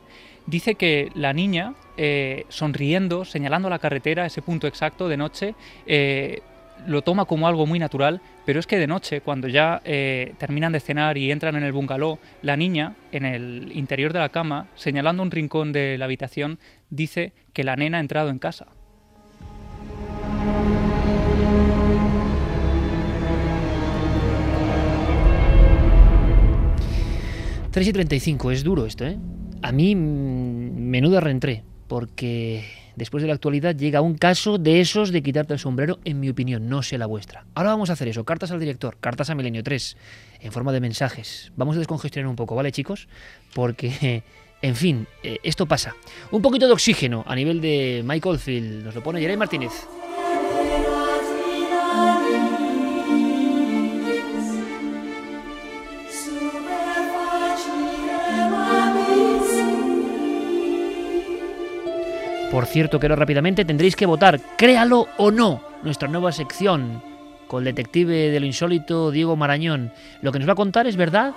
Dice que la niña, eh, sonriendo, señalando la carretera, ese punto exacto de noche, eh, lo toma como algo muy natural, pero es que de noche, cuando ya eh, terminan de cenar y entran en el bungalow, la niña, en el interior de la cama, señalando un rincón de la habitación, dice que la nena ha entrado en casa. 3 y 35, es duro esto, ¿eh? A mí, mm, menuda reentré, porque después de la actualidad llega un caso de esos de quitarte el sombrero, en mi opinión, no sé la vuestra. Ahora vamos a hacer eso, cartas al director, cartas a Milenio 3, en forma de mensajes. Vamos a descongestionar un poco, ¿vale, chicos? Porque, en fin, eh, esto pasa. Un poquito de oxígeno a nivel de Michael Field, nos lo pone Jeremy Martínez. Por cierto, que rápidamente tendréis que votar, créalo o no, nuestra nueva sección con el detective de lo insólito Diego Marañón. Lo que nos va a contar es verdad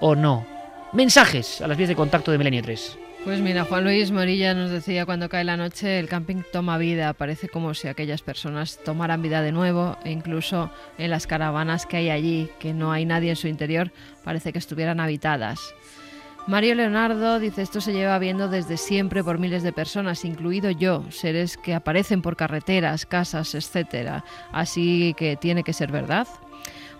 o no. Mensajes a las vías de contacto de Milenio 3. Pues mira, Juan Luis Morilla nos decía cuando cae la noche el camping toma vida, parece como si aquellas personas tomaran vida de nuevo e incluso en las caravanas que hay allí, que no hay nadie en su interior, parece que estuvieran habitadas. Mario Leonardo dice esto se lleva viendo desde siempre por miles de personas, incluido yo, seres que aparecen por carreteras, casas, etcétera. Así que tiene que ser verdad.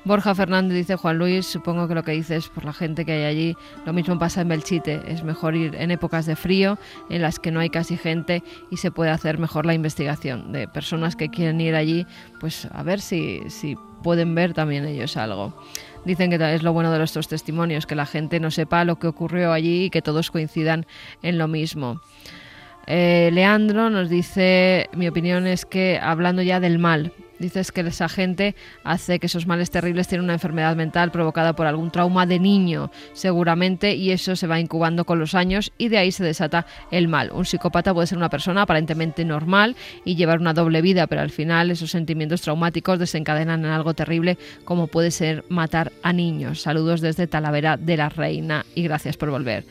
Borja Fernández dice, Juan Luis, supongo que lo que dices por la gente que hay allí, lo mismo pasa en Belchite, es mejor ir en épocas de frío, en las que no hay casi gente y se puede hacer mejor la investigación de personas que quieren ir allí, pues a ver si, si pueden ver también ellos algo. Dicen que es lo bueno de estos testimonios, que la gente no sepa lo que ocurrió allí y que todos coincidan en lo mismo. Eh, Leandro nos dice, mi opinión es que hablando ya del mal, Dices que esa gente hace que esos males terribles tienen una enfermedad mental provocada por algún trauma de niño, seguramente, y eso se va incubando con los años y de ahí se desata el mal. Un psicópata puede ser una persona aparentemente normal y llevar una doble vida, pero al final esos sentimientos traumáticos desencadenan en algo terrible como puede ser matar a niños. Saludos desde Talavera de la Reina y gracias por volver.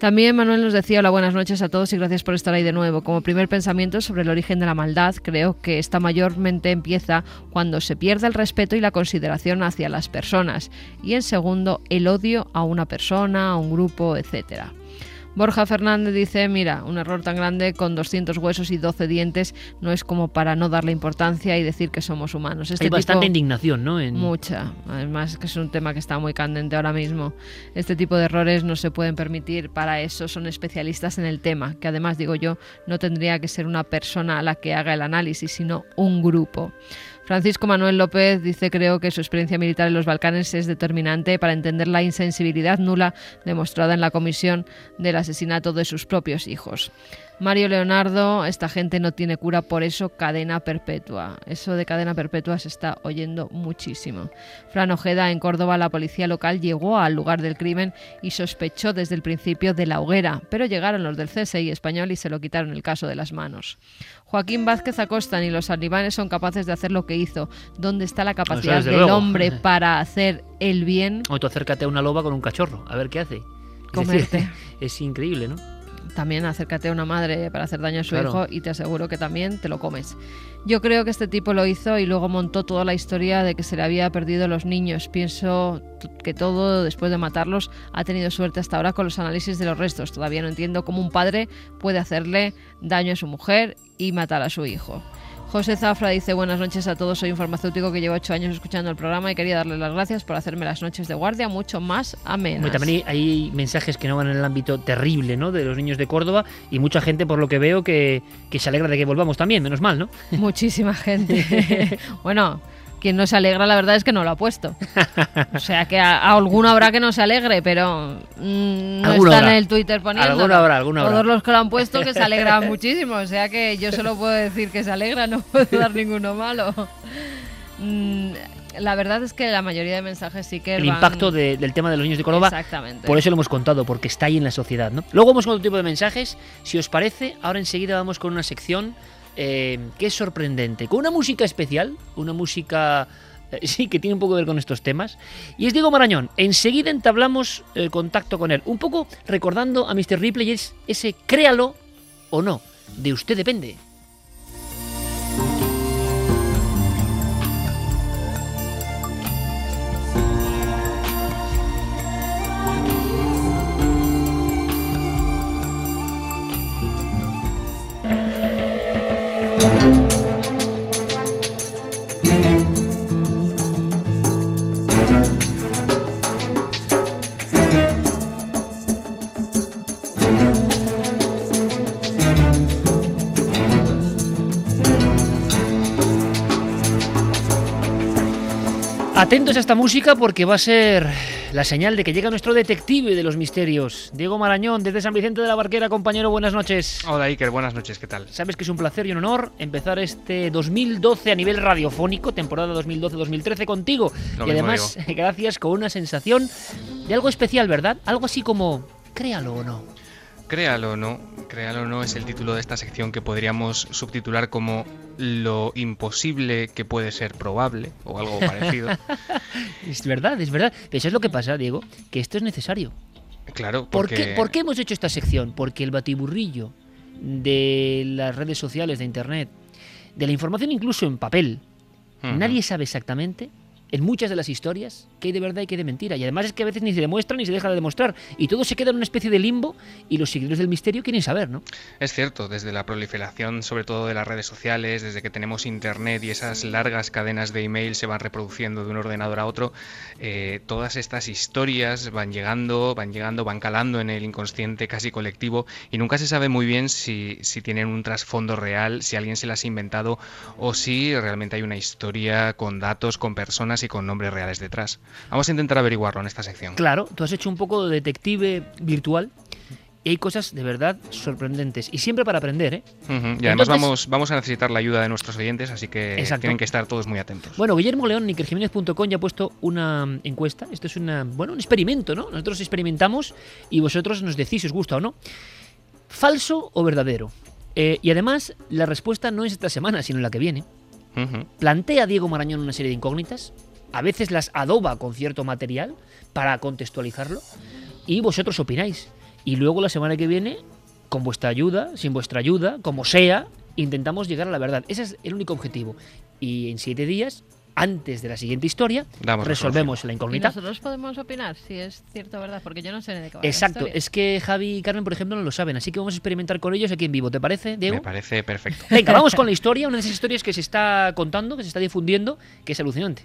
También Manuel nos decía hola, buenas noches a todos y gracias por estar ahí de nuevo. Como primer pensamiento sobre el origen de la maldad, creo que esta mayormente empieza cuando se pierde el respeto y la consideración hacia las personas. Y en segundo, el odio a una persona, a un grupo, etcétera. Borja Fernández dice, mira, un error tan grande con 200 huesos y 12 dientes no es como para no darle importancia y decir que somos humanos. Este Hay bastante indignación, ¿no? Mucha. Además que es un tema que está muy candente ahora mismo. Este tipo de errores no se pueden permitir. Para eso son especialistas en el tema, que además, digo yo, no tendría que ser una persona a la que haga el análisis, sino un grupo. Francisco Manuel López dice creo que su experiencia militar en los Balcanes es determinante para entender la insensibilidad nula demostrada en la comisión del asesinato de sus propios hijos. Mario Leonardo, esta gente no tiene cura, por eso cadena perpetua. Eso de cadena perpetua se está oyendo muchísimo. Fran Ojeda, en Córdoba, la policía local llegó al lugar del crimen y sospechó desde el principio de la hoguera, pero llegaron los del CSI español y se lo quitaron el caso de las manos. Joaquín Vázquez Acosta, ni los talibanes son capaces de hacer lo que hizo. ¿Dónde está la capacidad del hombre para hacer el bien? O tú acércate a una loba con un cachorro, a ver qué hace. Comerte. es increíble, ¿no? También acércate a una madre para hacer daño a su hijo y te aseguro que también te lo comes. Yo creo que este tipo lo hizo y luego montó toda la historia de que se le había perdido los niños. Pienso que todo, después de matarlos, ha tenido suerte hasta ahora con los análisis de los restos. Todavía no entiendo cómo un padre puede hacerle daño a su mujer y matar a su hijo. José Zafra dice buenas noches a todos, soy un farmacéutico que lleva ocho años escuchando el programa y quería darle las gracias por hacerme las noches de guardia mucho más amenas. también hay, mensajes que no van en el ámbito terrible ¿no? de los niños de Córdoba y mucha gente por lo que veo que, que se alegra de que volvamos también, menos mal, ¿no? Muchísima gente. bueno, quien no se alegra, la verdad es que no lo ha puesto. O sea que a, alguno habrá que no se alegre, pero mm, no está en el Twitter poniendo. Alguna habrá, alguna Todos los que lo han puesto que se alegran muchísimo. O sea que yo solo puedo decir que se alegra, no puedo dar ninguno malo. Mm, la verdad es que la mayoría de mensajes sí que. El impacto del tema de los niños de Córdoba. Exactamente. Por eso lo hemos contado, porque está ahí en la sociedad. ¿no? Luego vamos con otro tipo de mensajes. Si os parece, ahora enseguida vamos con una sección eh, que es sorprendente, con una música especial, una música... Eh, sí, que tiene un poco que ver con estos temas. Y es Diego Marañón. Enseguida entablamos el contacto con él. Un poco recordando a Mr. Ripley es ese créalo o no. De usted depende. Atentos a esta música porque va a ser la señal de que llega nuestro detective de los misterios, Diego Marañón, desde San Vicente de la Barquera. Compañero, buenas noches. Hola Iker, buenas noches, ¿qué tal? Sabes que es un placer y un honor empezar este 2012 a nivel radiofónico, temporada 2012-2013 contigo. y además, gracias con una sensación de algo especial, ¿verdad? Algo así como, créalo o no. Créalo o no, créalo o no es el título de esta sección que podríamos subtitular como lo imposible que puede ser probable o algo parecido. es verdad, es verdad. Eso es lo que pasa, Diego, que esto es necesario. Claro, porque... ¿Por qué, hemos hecho esta sección? Porque el batiburrillo de las redes sociales, de Internet, de la información incluso en papel, nadie sabe exactamente en muchas de las historias qué hay de verdad y qué hay de mentira. Y además es que a veces ni se demuestra ni se deja de demostrar. Y todo se queda en una especie de limbo y los seguidores del misterio quieren saber, ¿no? Es cierto, desde la proliferación sobre todo de las redes sociales, desde que tenemos internet y esas largas cadenas de email se van reproduciendo de un ordenador a otro, eh, todas estas historias van llegando, van llegando, van calando en el inconsciente casi colectivo y nunca se sabe muy bien si, si tienen un trasfondo real, si alguien se las ha inventado o si realmente hay una historia con datos, con personas y con nombres reales detrás. Vamos a intentar averiguarlo en esta sección. Claro, tú has hecho un poco de detective virtual y hay cosas de verdad sorprendentes. Y siempre para aprender, ¿eh? Y además vamos, vamos a necesitar la ayuda de nuestros oyentes, así que Exacto. tienen que estar todos muy atentos. Bueno, Guillermo León, Nikerjiménez.com ya ha puesto una encuesta. Esto es una, bueno, un experimento, ¿no? Nosotros experimentamos y vosotros nos decís si os gusta o no. ¿Falso o verdadero? Eh, y además, la respuesta no es esta semana, sino la que viene. Ujú. Plantea Diego Marañón una serie de incógnitas. A veces las adoba con cierto material para contextualizarlo. Y vosotros opináis. Y luego la semana que viene, con vuestra ayuda, sin vuestra ayuda, como sea, intentamos llegar a la verdad. Ese es el único objetivo. Y en siete días, antes de la siguiente historia, Damos resolvemos la ¿Y incógnita. nosotros podemos opinar si es cierto o verdad? Porque yo no sé de qué va la Exacto, historia. es que Javi y Carmen, por ejemplo, no lo saben, así que vamos a experimentar con ellos aquí en vivo, ¿te parece, Diego? Me parece perfecto. Venga, vamos con la historia, una de esas historias que se está contando, que se está difundiendo, que es alucinante.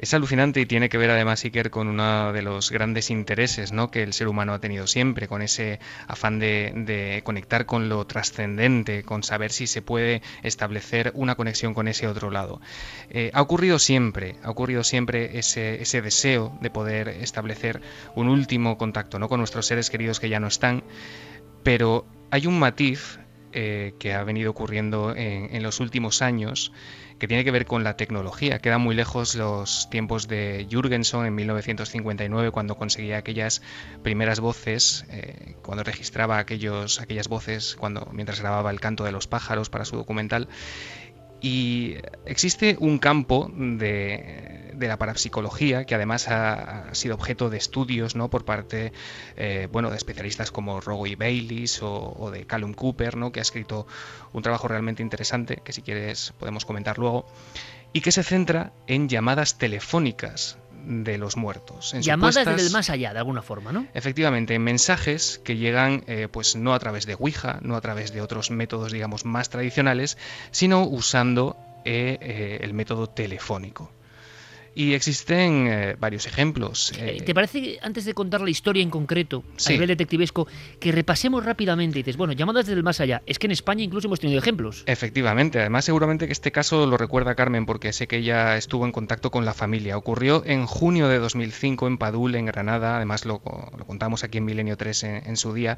Es alucinante y tiene que ver además, Iker, con uno de los grandes intereses ¿no? que el ser humano ha tenido siempre, con ese afán de, conectar con lo trascendente, con saber si se puede establecer una conexión con ese otro lado. Eh, ha ocurrido siempre, ha ocurrido siempre ese, ese deseo de poder establecer un último contacto ¿no? con nuestros seres queridos que ya no están, pero hay un matiz eh, que ha venido ocurriendo en, en los últimos años que tiene que ver con la tecnología. Quedan muy lejos los tiempos de Jürgenson en 1959, cuando conseguía aquellas primeras voces, eh, cuando registraba aquellos, aquellas voces cuando, mientras grababa el canto de los pájaros para su documental. Y existe un campo de, de la parapsicología que además ha, sido objeto de estudios ¿no? por parte eh, bueno, de especialistas como Roy Bayliss o, o de Callum Cooper, ¿no? que ha escrito un trabajo realmente interesante que si quieres podemos comentar luego, y que se centra en llamadas telefónicas de los muertos. En Llamadas supuestas- desde el más allá, de alguna forma, ¿no? Efectivamente, mensajes que llegan eh, pues no a través de Ouija, no a través de otros métodos, digamos, más tradicionales, sino usando eh, eh, el método telefónico. Y existen eh, varios ejemplos. eh, Eh, ¿Te parece, antes de contar la historia en concreto, Sí. a nivel detectivesco, que repasemos rápidamente y dices, bueno, llamadas desde el más allá? Es que en España incluso hemos tenido ejemplos. Efectivamente, además seguramente que este caso lo recuerda Carmen porque sé que ella estuvo en contacto con la familia. Ocurrió en junio de 2005 en Padul, en Granada, además lo, lo contamos aquí en Milenio 3 en, en su día,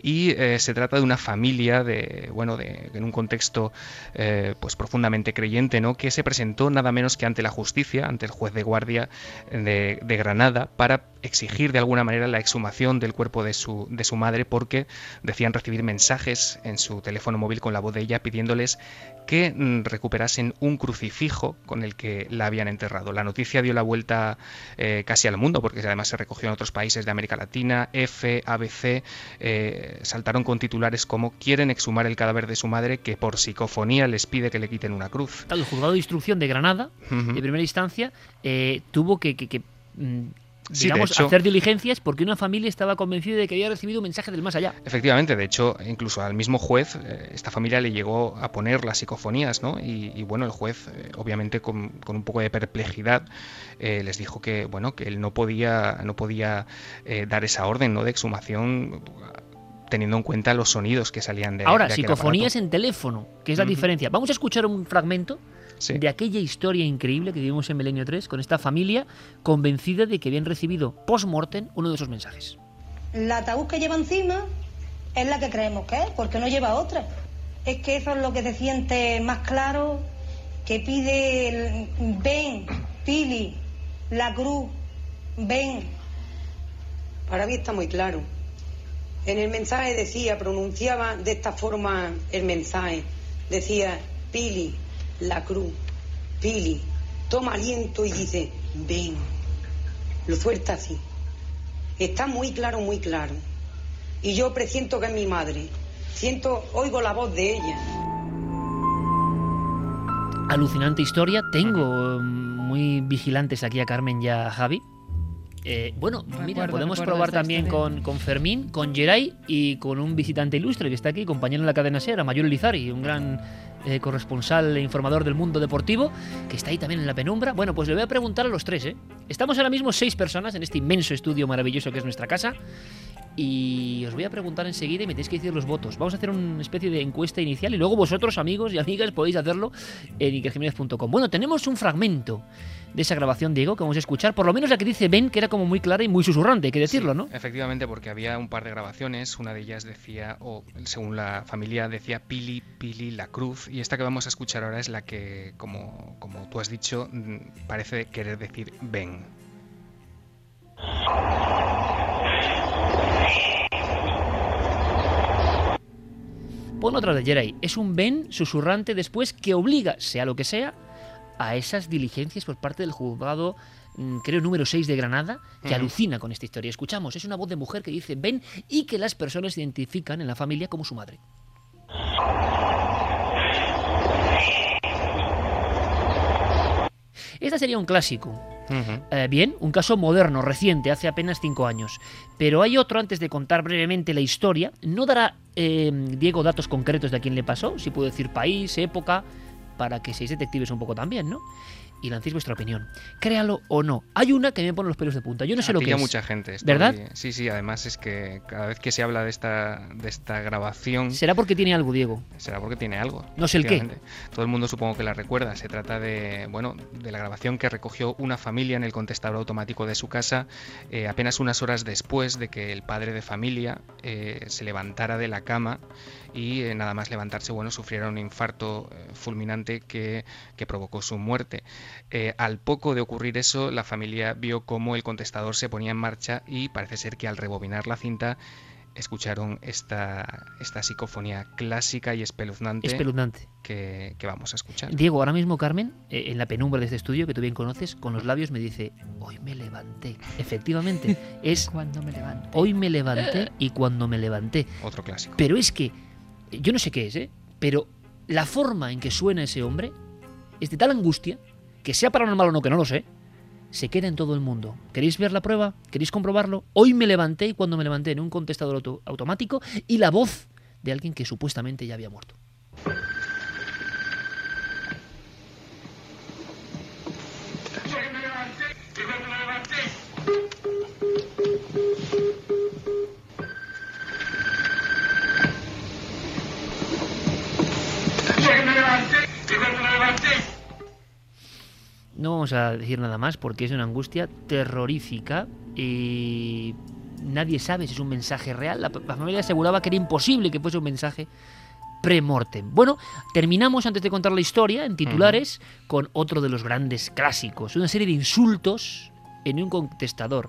y eh, se trata de una familia de, bueno, de, en un contexto eh, pues profundamente creyente, ¿no? que se presentó nada menos que ante la justicia, ante el juez de guardia de, de Granada, para exigir de alguna manera la exhumación del cuerpo de su, de su madre porque decían recibir mensajes en su teléfono móvil con la voz de ella pidiéndoles que mm, recuperasen un crucifijo con el que la habían enterrado. La noticia dio la vuelta eh, casi al mundo porque además se recogió en otros países de América Latina, F, ABC, eh, saltaron con titulares como quieren exhumar el cadáver de su madre que por psicofonía les pide que le quiten una cruz. El juzgado de instrucción de Granada, de primera instancia, eh, tuvo que, que- que, mm, Sí, digamos, hecho- hacer diligencias porque una familia estaba convencida de que había recibido un mensaje del más allá. Efectivamente, de hecho, incluso al mismo juez, eh, esta familia le llegó a poner las psicofonías, ¿no? Y, y, bueno, el juez, eh, obviamente con, con un poco de perplejidad, eh, les dijo que, bueno, que él no podía, no podía eh, dar esa orden, ¿no? De exhumación teniendo en cuenta los sonidos que salían de Ahora, de psicofonías aparato. en teléfono, que es la diferencia. Vamos a escuchar un fragmento Sí. de aquella historia increíble que vivimos en Milenio 3 con esta familia convencida de que habían recibido post-mortem uno de esos mensajes. La ataúd que lleva encima es la que creemos que es, porque no lleva otra. Es que eso es lo que se siente más claro, que pide el ven, Pili, la cruz, ven. Para mí está muy claro. En el mensaje decía, pronunciaba de esta forma el mensaje. Decía, Pili, la cruz, Pili, toma aliento y dice, ven. Lo suelta así. Está muy claro, muy claro. Y yo presiento que es mi madre. Siento, oigo la voz de ella. Alucinante historia. Tengo mm, muy vigilantes aquí a Carmen y a Javi. Eh, bueno, mira, podemos probar también con, con Fermín, con Geray y con un visitante ilustre que está aquí, compañero en la cadena SER, Mayor Lizari, un gran eh, corresponsal e informador del mundo deportivo, que está ahí también en la penumbra. Bueno, pues le voy a preguntar a los tres, ¿eh? Estamos ahora mismo seis personas en este inmenso estudio maravilloso que es nuestra casa. Y os voy a preguntar enseguida y me tenéis que decir los votos. Vamos a hacer una especie de encuesta inicial y luego vosotros, amigos y amigas, podéis hacerlo en ikerjiménez.com. Bueno, tenemos un fragmento de esa grabación, Diego, que vamos a escuchar. Por lo menos la que dice Ben, que era como muy clara y muy susurrante, hay que decirlo, Sí, ¿no? Efectivamente, porque había un par de grabaciones, una de ellas decía, o según la familia, decía Pili, Pili, la cruz, y esta que vamos a escuchar ahora es la que, como, como tú has dicho, mm, parece querer decir ven. Pon otra de Jeray. Es un Ben susurrante después que obliga, sea lo que sea, a esas diligencias por parte del juzgado, mm, creo, número 6 de Granada, que alucina con esta historia. Escuchamos, es una voz de mujer que dice Ben y que las personas identifican en la familia como su madre. Esta sería un clásico. Eh, bien, un caso moderno, reciente, hace apenas cinco años. Pero hay otro, antes de contar brevemente la historia, no dará eh, Diego datos concretos de a quién le pasó, si puedo decir país, época, para que seáis detectives un poco también, ¿no? Y lancéis vuestra opinión. Créalo o no. Hay una que me pone los pelos de punta. Yo no sé lo que es. mucha gente. estoy- ¿Verdad? Sí, sí, además es que cada vez que se habla de esta, de esta grabación, ¿Será porque tiene algo, Diego? será porque tiene algo. No sé el qué. Todo el mundo supongo que la recuerda. Se trata de, bueno, de la grabación que recogió una familia en el contestador automático de su casa eh, apenas unas horas después de que el padre de familia eh, se levantara de la cama y eh, nada más levantarse, bueno, sufriera un infarto fulminante que, que provocó su muerte. Eh, al poco de ocurrir eso, la familia vio cómo el contestador se ponía en marcha y parece ser que al rebobinar la cinta escucharon esta, esta psicofonía clásica y espeluznante Espeluznante. que, que vamos a escuchar. Diego, ahora mismo Carmen, eh, en la penumbra de este estudio que tú bien conoces, con los labios me dice, hoy me levanté. Efectivamente, es Cuando me levanto. hoy me levanté y cuando me levanté. Otro clásico. Pero es que, yo no sé qué es, ¿eh? Pero la forma en que suena ese hombre es de tal angustia que sea paranormal o no, que no lo sé, se queda en todo el mundo. ¿Queréis ver la prueba? ¿Queréis comprobarlo? Hoy me levanté y cuando me levanté en un contestador auto- automático y la voz de alguien que supuestamente ya había muerto. No vamos a decir nada más porque es una angustia terrorífica y nadie sabe si es un mensaje real. La, la familia aseguraba que era imposible que fuese un mensaje premortem. Bueno, terminamos antes de contar la historia en titulares con otro de los grandes clásicos, una serie de insultos en un contestador,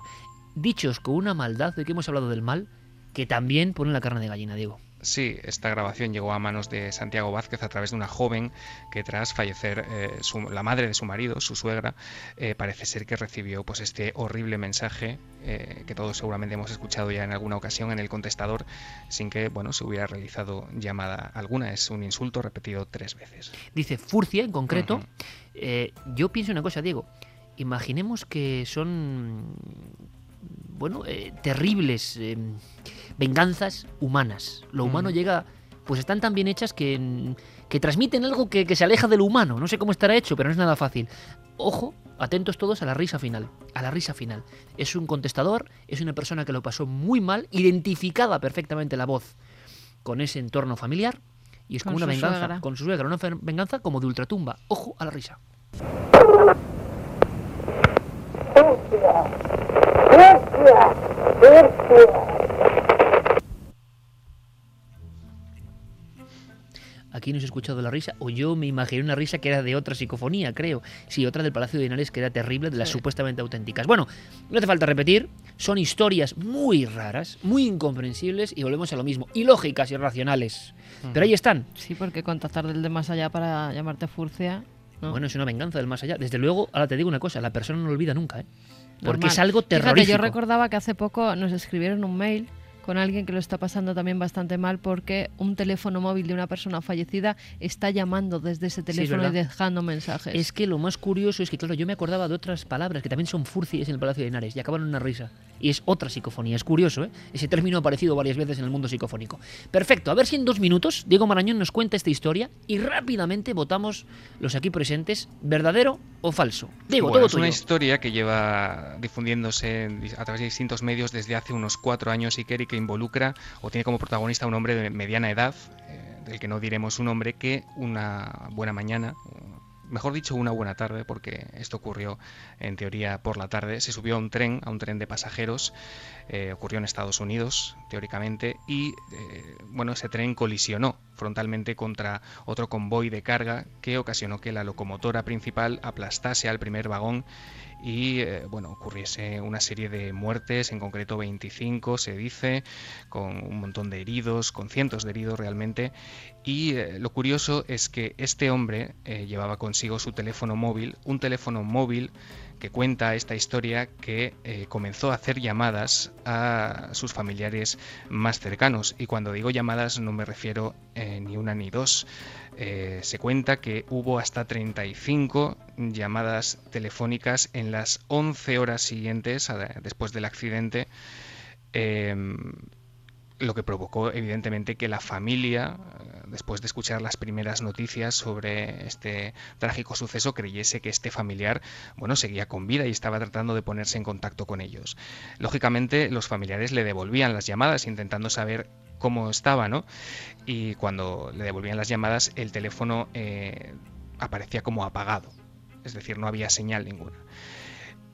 dichos con una maldad de que hemos hablado del mal, que también ponen la carne de gallina, Diego. Sí, esta grabación llegó a manos de Santiago Vázquez a través de una joven que tras fallecer eh, su- la madre de su marido, su suegra, eh, parece ser que recibió pues este horrible mensaje eh, que todos seguramente hemos escuchado ya en alguna ocasión en el contestador sin que bueno se hubiera realizado llamada alguna. Es un insulto repetido tres veces. Dice Furcia en concreto. Yo pienso una cosa, Diego. Imaginemos que son, bueno, eh, terribles eh, venganzas humanas. Lo humano llega, pues están tan bien hechas que, que transmiten algo que, que se aleja de lo humano. No sé cómo estará hecho, pero no es nada fácil. Ojo, atentos todos a la risa final. A la risa final. Es un contestador, es una persona que lo pasó muy mal, identificada perfectamente la voz con ese entorno familiar. Y es como una venganza suegra. con su suegra, una venganza como de ultratumba. Ojo a la risa. Aquí no se ha escuchado la risa, o yo me imaginé una risa que era de otra psicofonía, creo. Sí, otra del Palacio de Linares que era terrible, de las Sí. supuestamente auténticas. Bueno, no hace falta repetir, son historias muy raras, muy incomprensibles y volvemos a lo mismo, ilógicas y racionales. Pero ahí están. Sí, porque contactar del de más allá para llamarte Furcia. ¿no? Bueno, es una venganza del más allá. Desde luego, ahora te digo una cosa, la persona no lo olvida nunca, ¿eh? Porque Normal. es algo Fíjate, terrorífico. yo recordaba que hace poco nos escribieron un mail con alguien que lo está pasando también bastante mal porque un teléfono móvil de una persona fallecida está llamando desde ese teléfono y ¿verdad? dejando mensajes. Es que lo más curioso es que, claro, yo me acordaba de otras palabras que también son furcies en el Palacio de Henares y acaban en una risa. Y es otra psicofonía. Es curioso, ¿eh? Ese término ha aparecido varias veces en el mundo psicofónico. Perfecto. A ver si en dos minutos Diego Marañón nos cuenta esta historia y rápidamente votamos los aquí presentes, verdadero o falso. Diego, Bueno, todo es una historia que lleva difundiéndose a través de distintos medios desde hace unos cuatro años, y que involucra o tiene como protagonista un hombre de mediana edad, eh, del que no diremos su nombre, que una buena mañana, mejor dicho, una buena tarde, porque esto ocurrió en teoría por la tarde, se subió a un tren, a un tren de pasajeros, eh, ocurrió en Estados Unidos, teóricamente, y eh, bueno, ese tren colisionó frontalmente contra otro convoy de carga que ocasionó que la locomotora principal aplastase al primer vagón y eh, bueno, ocurriese una serie de muertes, en concreto 25 se dice, con un montón de heridos, con cientos de heridos realmente. Y eh, lo curioso es que este hombre eh, llevaba consigo su teléfono móvil, un teléfono móvil que cuenta esta historia que eh, comenzó a hacer llamadas a sus familiares más cercanos. Y cuando digo llamadas no me refiero eh, ni una ni dos. Eh, se cuenta que hubo hasta 35 llamadas telefónicas en las 11 horas siguientes después del accidente. Lo que provocó evidentemente que la familia, eh, después de escuchar las primeras noticias sobre este trágico suceso, creyese que este familiar, bueno, seguía con vida y estaba tratando de ponerse en contacto con ellos. Lógicamente, los familiares le devolvían las llamadas intentando saber cómo estaba, ¿no? Y cuando le devolvían las llamadas, el teléfono eh, aparecía como apagado, es decir, no había señal ninguna.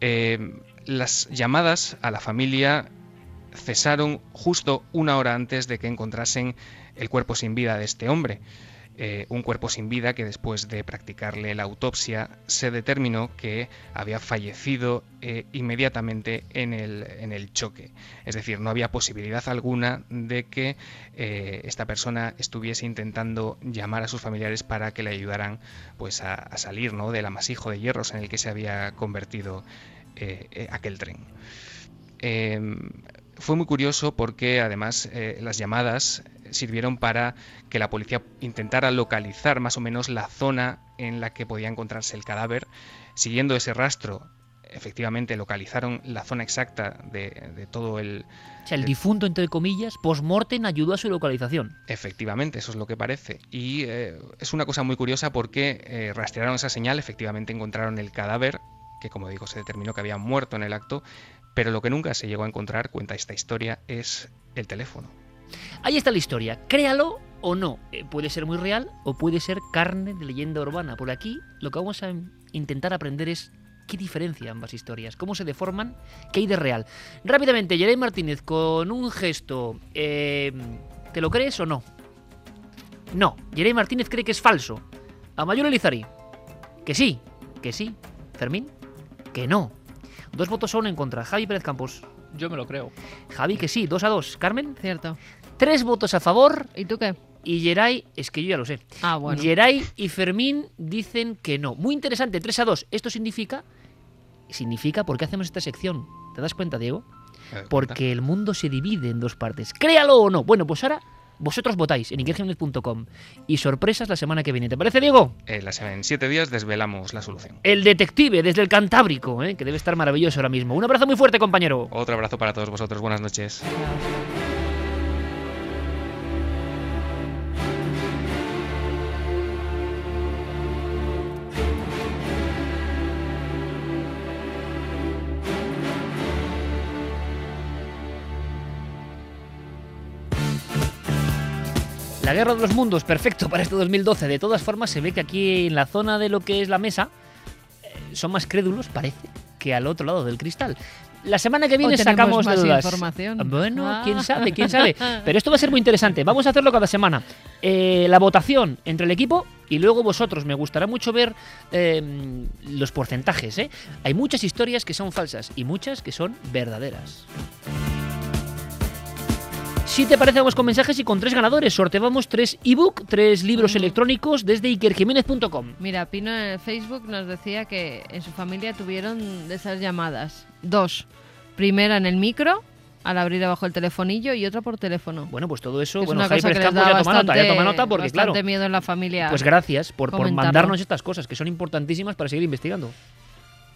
Eh, las llamadas a la familia cesaron justo una hora antes de que encontrasen el cuerpo sin vida de este hombre. Eh, un cuerpo sin vida que después de practicarle la autopsia se determinó que había fallecido eh, inmediatamente en el, en el choque. Es decir, no había posibilidad alguna de que eh, esta persona estuviese intentando llamar a sus familiares para que le ayudaran pues, a, salir ¿no? del amasijo de hierros en el que se había convertido aquel tren. Fue muy curioso porque además eh, las llamadas sirvieron para que la policía intentara localizar más o menos la zona en la que podía encontrarse el cadáver. Siguiendo ese rastro, efectivamente localizaron la zona exacta de, de todo el... O sea, el difunto, entre comillas, post-mortem ayudó a su localización. Efectivamente, eso es lo que parece. Y eh, es una cosa muy curiosa porque eh, rastrearon esa señal, efectivamente encontraron el cadáver, que como digo se determinó que había muerto en el acto, pero lo que nunca se llegó a encontrar, cuenta esta historia, es el teléfono. Ahí está la historia. Créalo o no. Eh, puede ser muy real o puede ser carne de leyenda urbana. Por aquí lo que vamos a intentar aprender es qué diferencia ambas historias, cómo se deforman, qué hay de real. Rápidamente, Jeremy Martínez, con un gesto, eh, ¿te lo crees o no? No, Jeremy Martínez cree que es falso. Amayur Elizari, que sí, que sí. Fermín, que no. Dos votos son en contra. Javi Pérez Campos. Yo me lo creo. Javi, que sí, dos a dos. Carmen, Cierto. tres votos a favor. ¿Y tú qué? Y Geray, es que yo ya lo sé. Ah, bueno. Geray y Fermín dicen que no. Muy interesante, 3 a 2. Esto significa. Significa por qué hacemos esta sección. ¿Te das cuenta, Diego? Porque el mundo se divide en dos partes. Créalo o no. Bueno, pues ahora vosotros votáis en ikerjiménez.com. Y sorpresas la semana que viene. ¿Te parece, Diego? Eh, en siete días desvelamos la solución. El detective desde el Cantábrico, ¿eh? que debe estar maravilloso ahora mismo. Un abrazo muy fuerte, compañero. Otro abrazo para todos vosotros. Buenas noches. La guerra de los mundos, perfecto para este 2012. De todas formas, se ve que aquí en la zona de lo que es la mesa eh, son más crédulos, parece, que al otro lado del cristal. La semana que viene sacamos más dudas. información. Bueno, Ah. quién sabe, quién sabe. Pero esto va a ser muy interesante. Vamos a hacerlo cada semana. Eh, la votación entre el equipo y luego vosotros. Me gustará mucho ver eh, los porcentajes. ¿eh? Hay muchas historias que son falsas y muchas que son verdaderas. Si te parece, vamos con mensajes y con tres ganadores. Sorteamos tres ebook, tres libros electrónicos desde ikerjiménez.com. Mira, Pino en el Facebook nos decía que en su familia tuvieron de esas llamadas. Dos. Primera en el micro al abrir abajo el telefonillo y otra por teléfono. Bueno, pues todo eso, Es bueno, Jaime Campos da ya toma nota, ya toma nota porque claro. miedo en la familia. Pues gracias por, mandarnos estas cosas que son importantísimas para seguir investigando.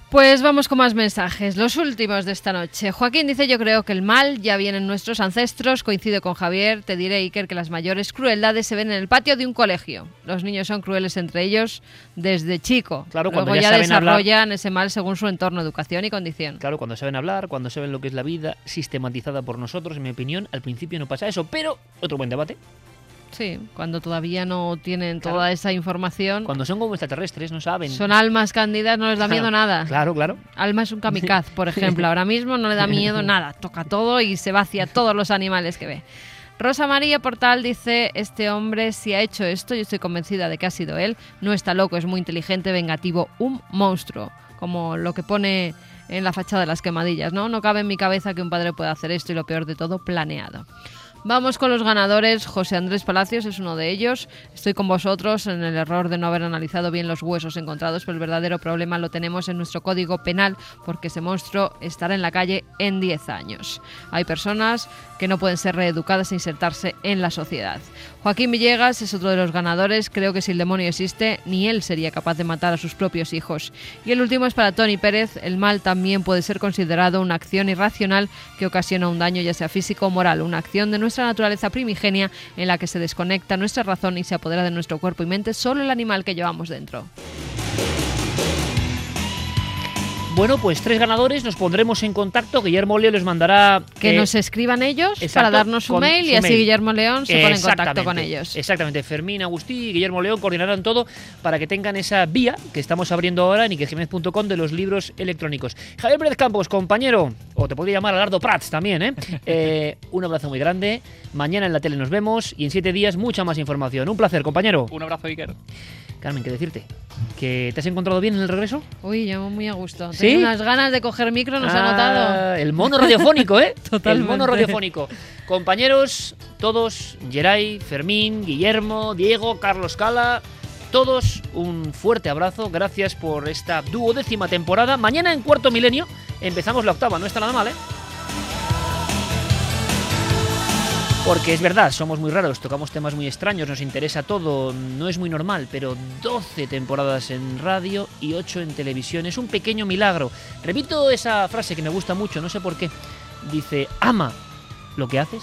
Pues vamos con más mensajes, los últimos de esta noche. Joaquín dice, yo creo que el mal ya viene en nuestros ancestros, coincido con Javier, te diré Iker que las mayores crueldades se ven en el patio de un colegio. Los niños son crueles entre ellos desde chico. Claro, cuando Luego ya ya, saben hablar- desarrollan ese mal según su entorno, educación y condición. Claro, cuando saben hablar, cuando saben lo que es la vida sistematizada por nosotros, en mi opinión, al principio no pasa eso, pero otro buen debate. Sí, cuando todavía no tienen Claro. toda esa información, Cuando son como extraterrestres, no saben. son almas cándidas, no les da miedo nada. Claro, claro. Alma es un kamikaze, por ejemplo. Ahora mismo no le da miedo nada. Toca todo y se va hacia todos los animales que ve. Rosa María Portal dice, este hombre si ha hecho esto, yo estoy convencida de que ha sido él, no está loco, es muy inteligente, vengativo, un monstruo, como lo que pone en la fachada de las quemadillas, ¿no? No cabe en mi cabeza que un padre pueda hacer esto y lo peor de todo, planeado. Vamos con los ganadores. José Andrés Palacios es uno de ellos. Estoy con vosotros en el error de no haber analizado bien los huesos encontrados, pero el verdadero problema lo tenemos en nuestro código penal porque ese monstruo estará en la calle en 10 años. Hay personas que no pueden ser reeducadas e insertarse en la sociedad. Joaquín Villegas es otro de los ganadores. Creo que si el demonio existe, ni él sería capaz de matar a sus propios hijos. Y el último es para Tony Pérez. El mal también puede ser considerado una acción irracional que ocasiona un daño ya sea físico o moral, una acción de nuestra naturaleza primigenia en la que se desconecta nuestra razón y se apodera de nuestro cuerpo y mente solo el animal que llevamos dentro. Bueno, pues tres ganadores, nos pondremos en contacto. Guillermo Leo les mandará. Que eh, nos escriban ellos exacto, para darnos su mail y así mail. Guillermo León se pone en contacto con ellos. Exactamente. Fermín, Agustí y Guillermo León coordinarán todo para que tengan esa vía que estamos abriendo ahora en ikerjiménez.com de los libros electrónicos. Javier Pérez Campos, compañero, o te podría llamar Alardo Prats también, ¿eh? Eh, un abrazo muy grande. Mañana en la tele nos vemos y en siete días mucha más información. Un placer, compañero. Un abrazo, Iker. Carmen, ¿qué decirte? ¿Que te has encontrado bien en el regreso? Uy, yo muy a gusto. ¿Sí? Tenía unas ganas de coger micro, nos ha Ah, notado. El mono radiofónico, ¿eh? Totalmente. El mono radiofónico. Compañeros, todos, Geray, Fermín, Guillermo, Diego, Carlos Cala, todos un fuerte abrazo. Gracias por esta duodécima temporada. Mañana en cuarto milenio empezamos la octava, no está nada mal, ¿eh? Porque es verdad, somos muy raros, tocamos temas muy extraños, nos interesa todo, no es muy normal, pero 12 temporadas en radio y 8 en televisión es un pequeño milagro. Repito esa frase que me gusta mucho, no sé por qué. Dice, ama lo que haces,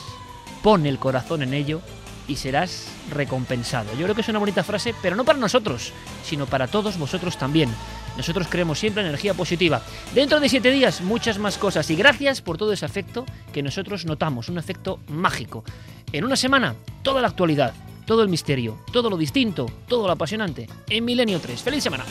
pon el corazón en ello y serás recompensado. Yo creo que es una bonita frase, pero no para nosotros, sino para todos vosotros también. Nosotros creemos siempre en energía positiva. Dentro de siete días, muchas más cosas. Y gracias por todo ese afecto que nosotros notamos, un afecto mágico. En una semana, toda la actualidad, todo el misterio, todo lo distinto, todo lo apasionante. En Milenio 3. ¡Feliz semana!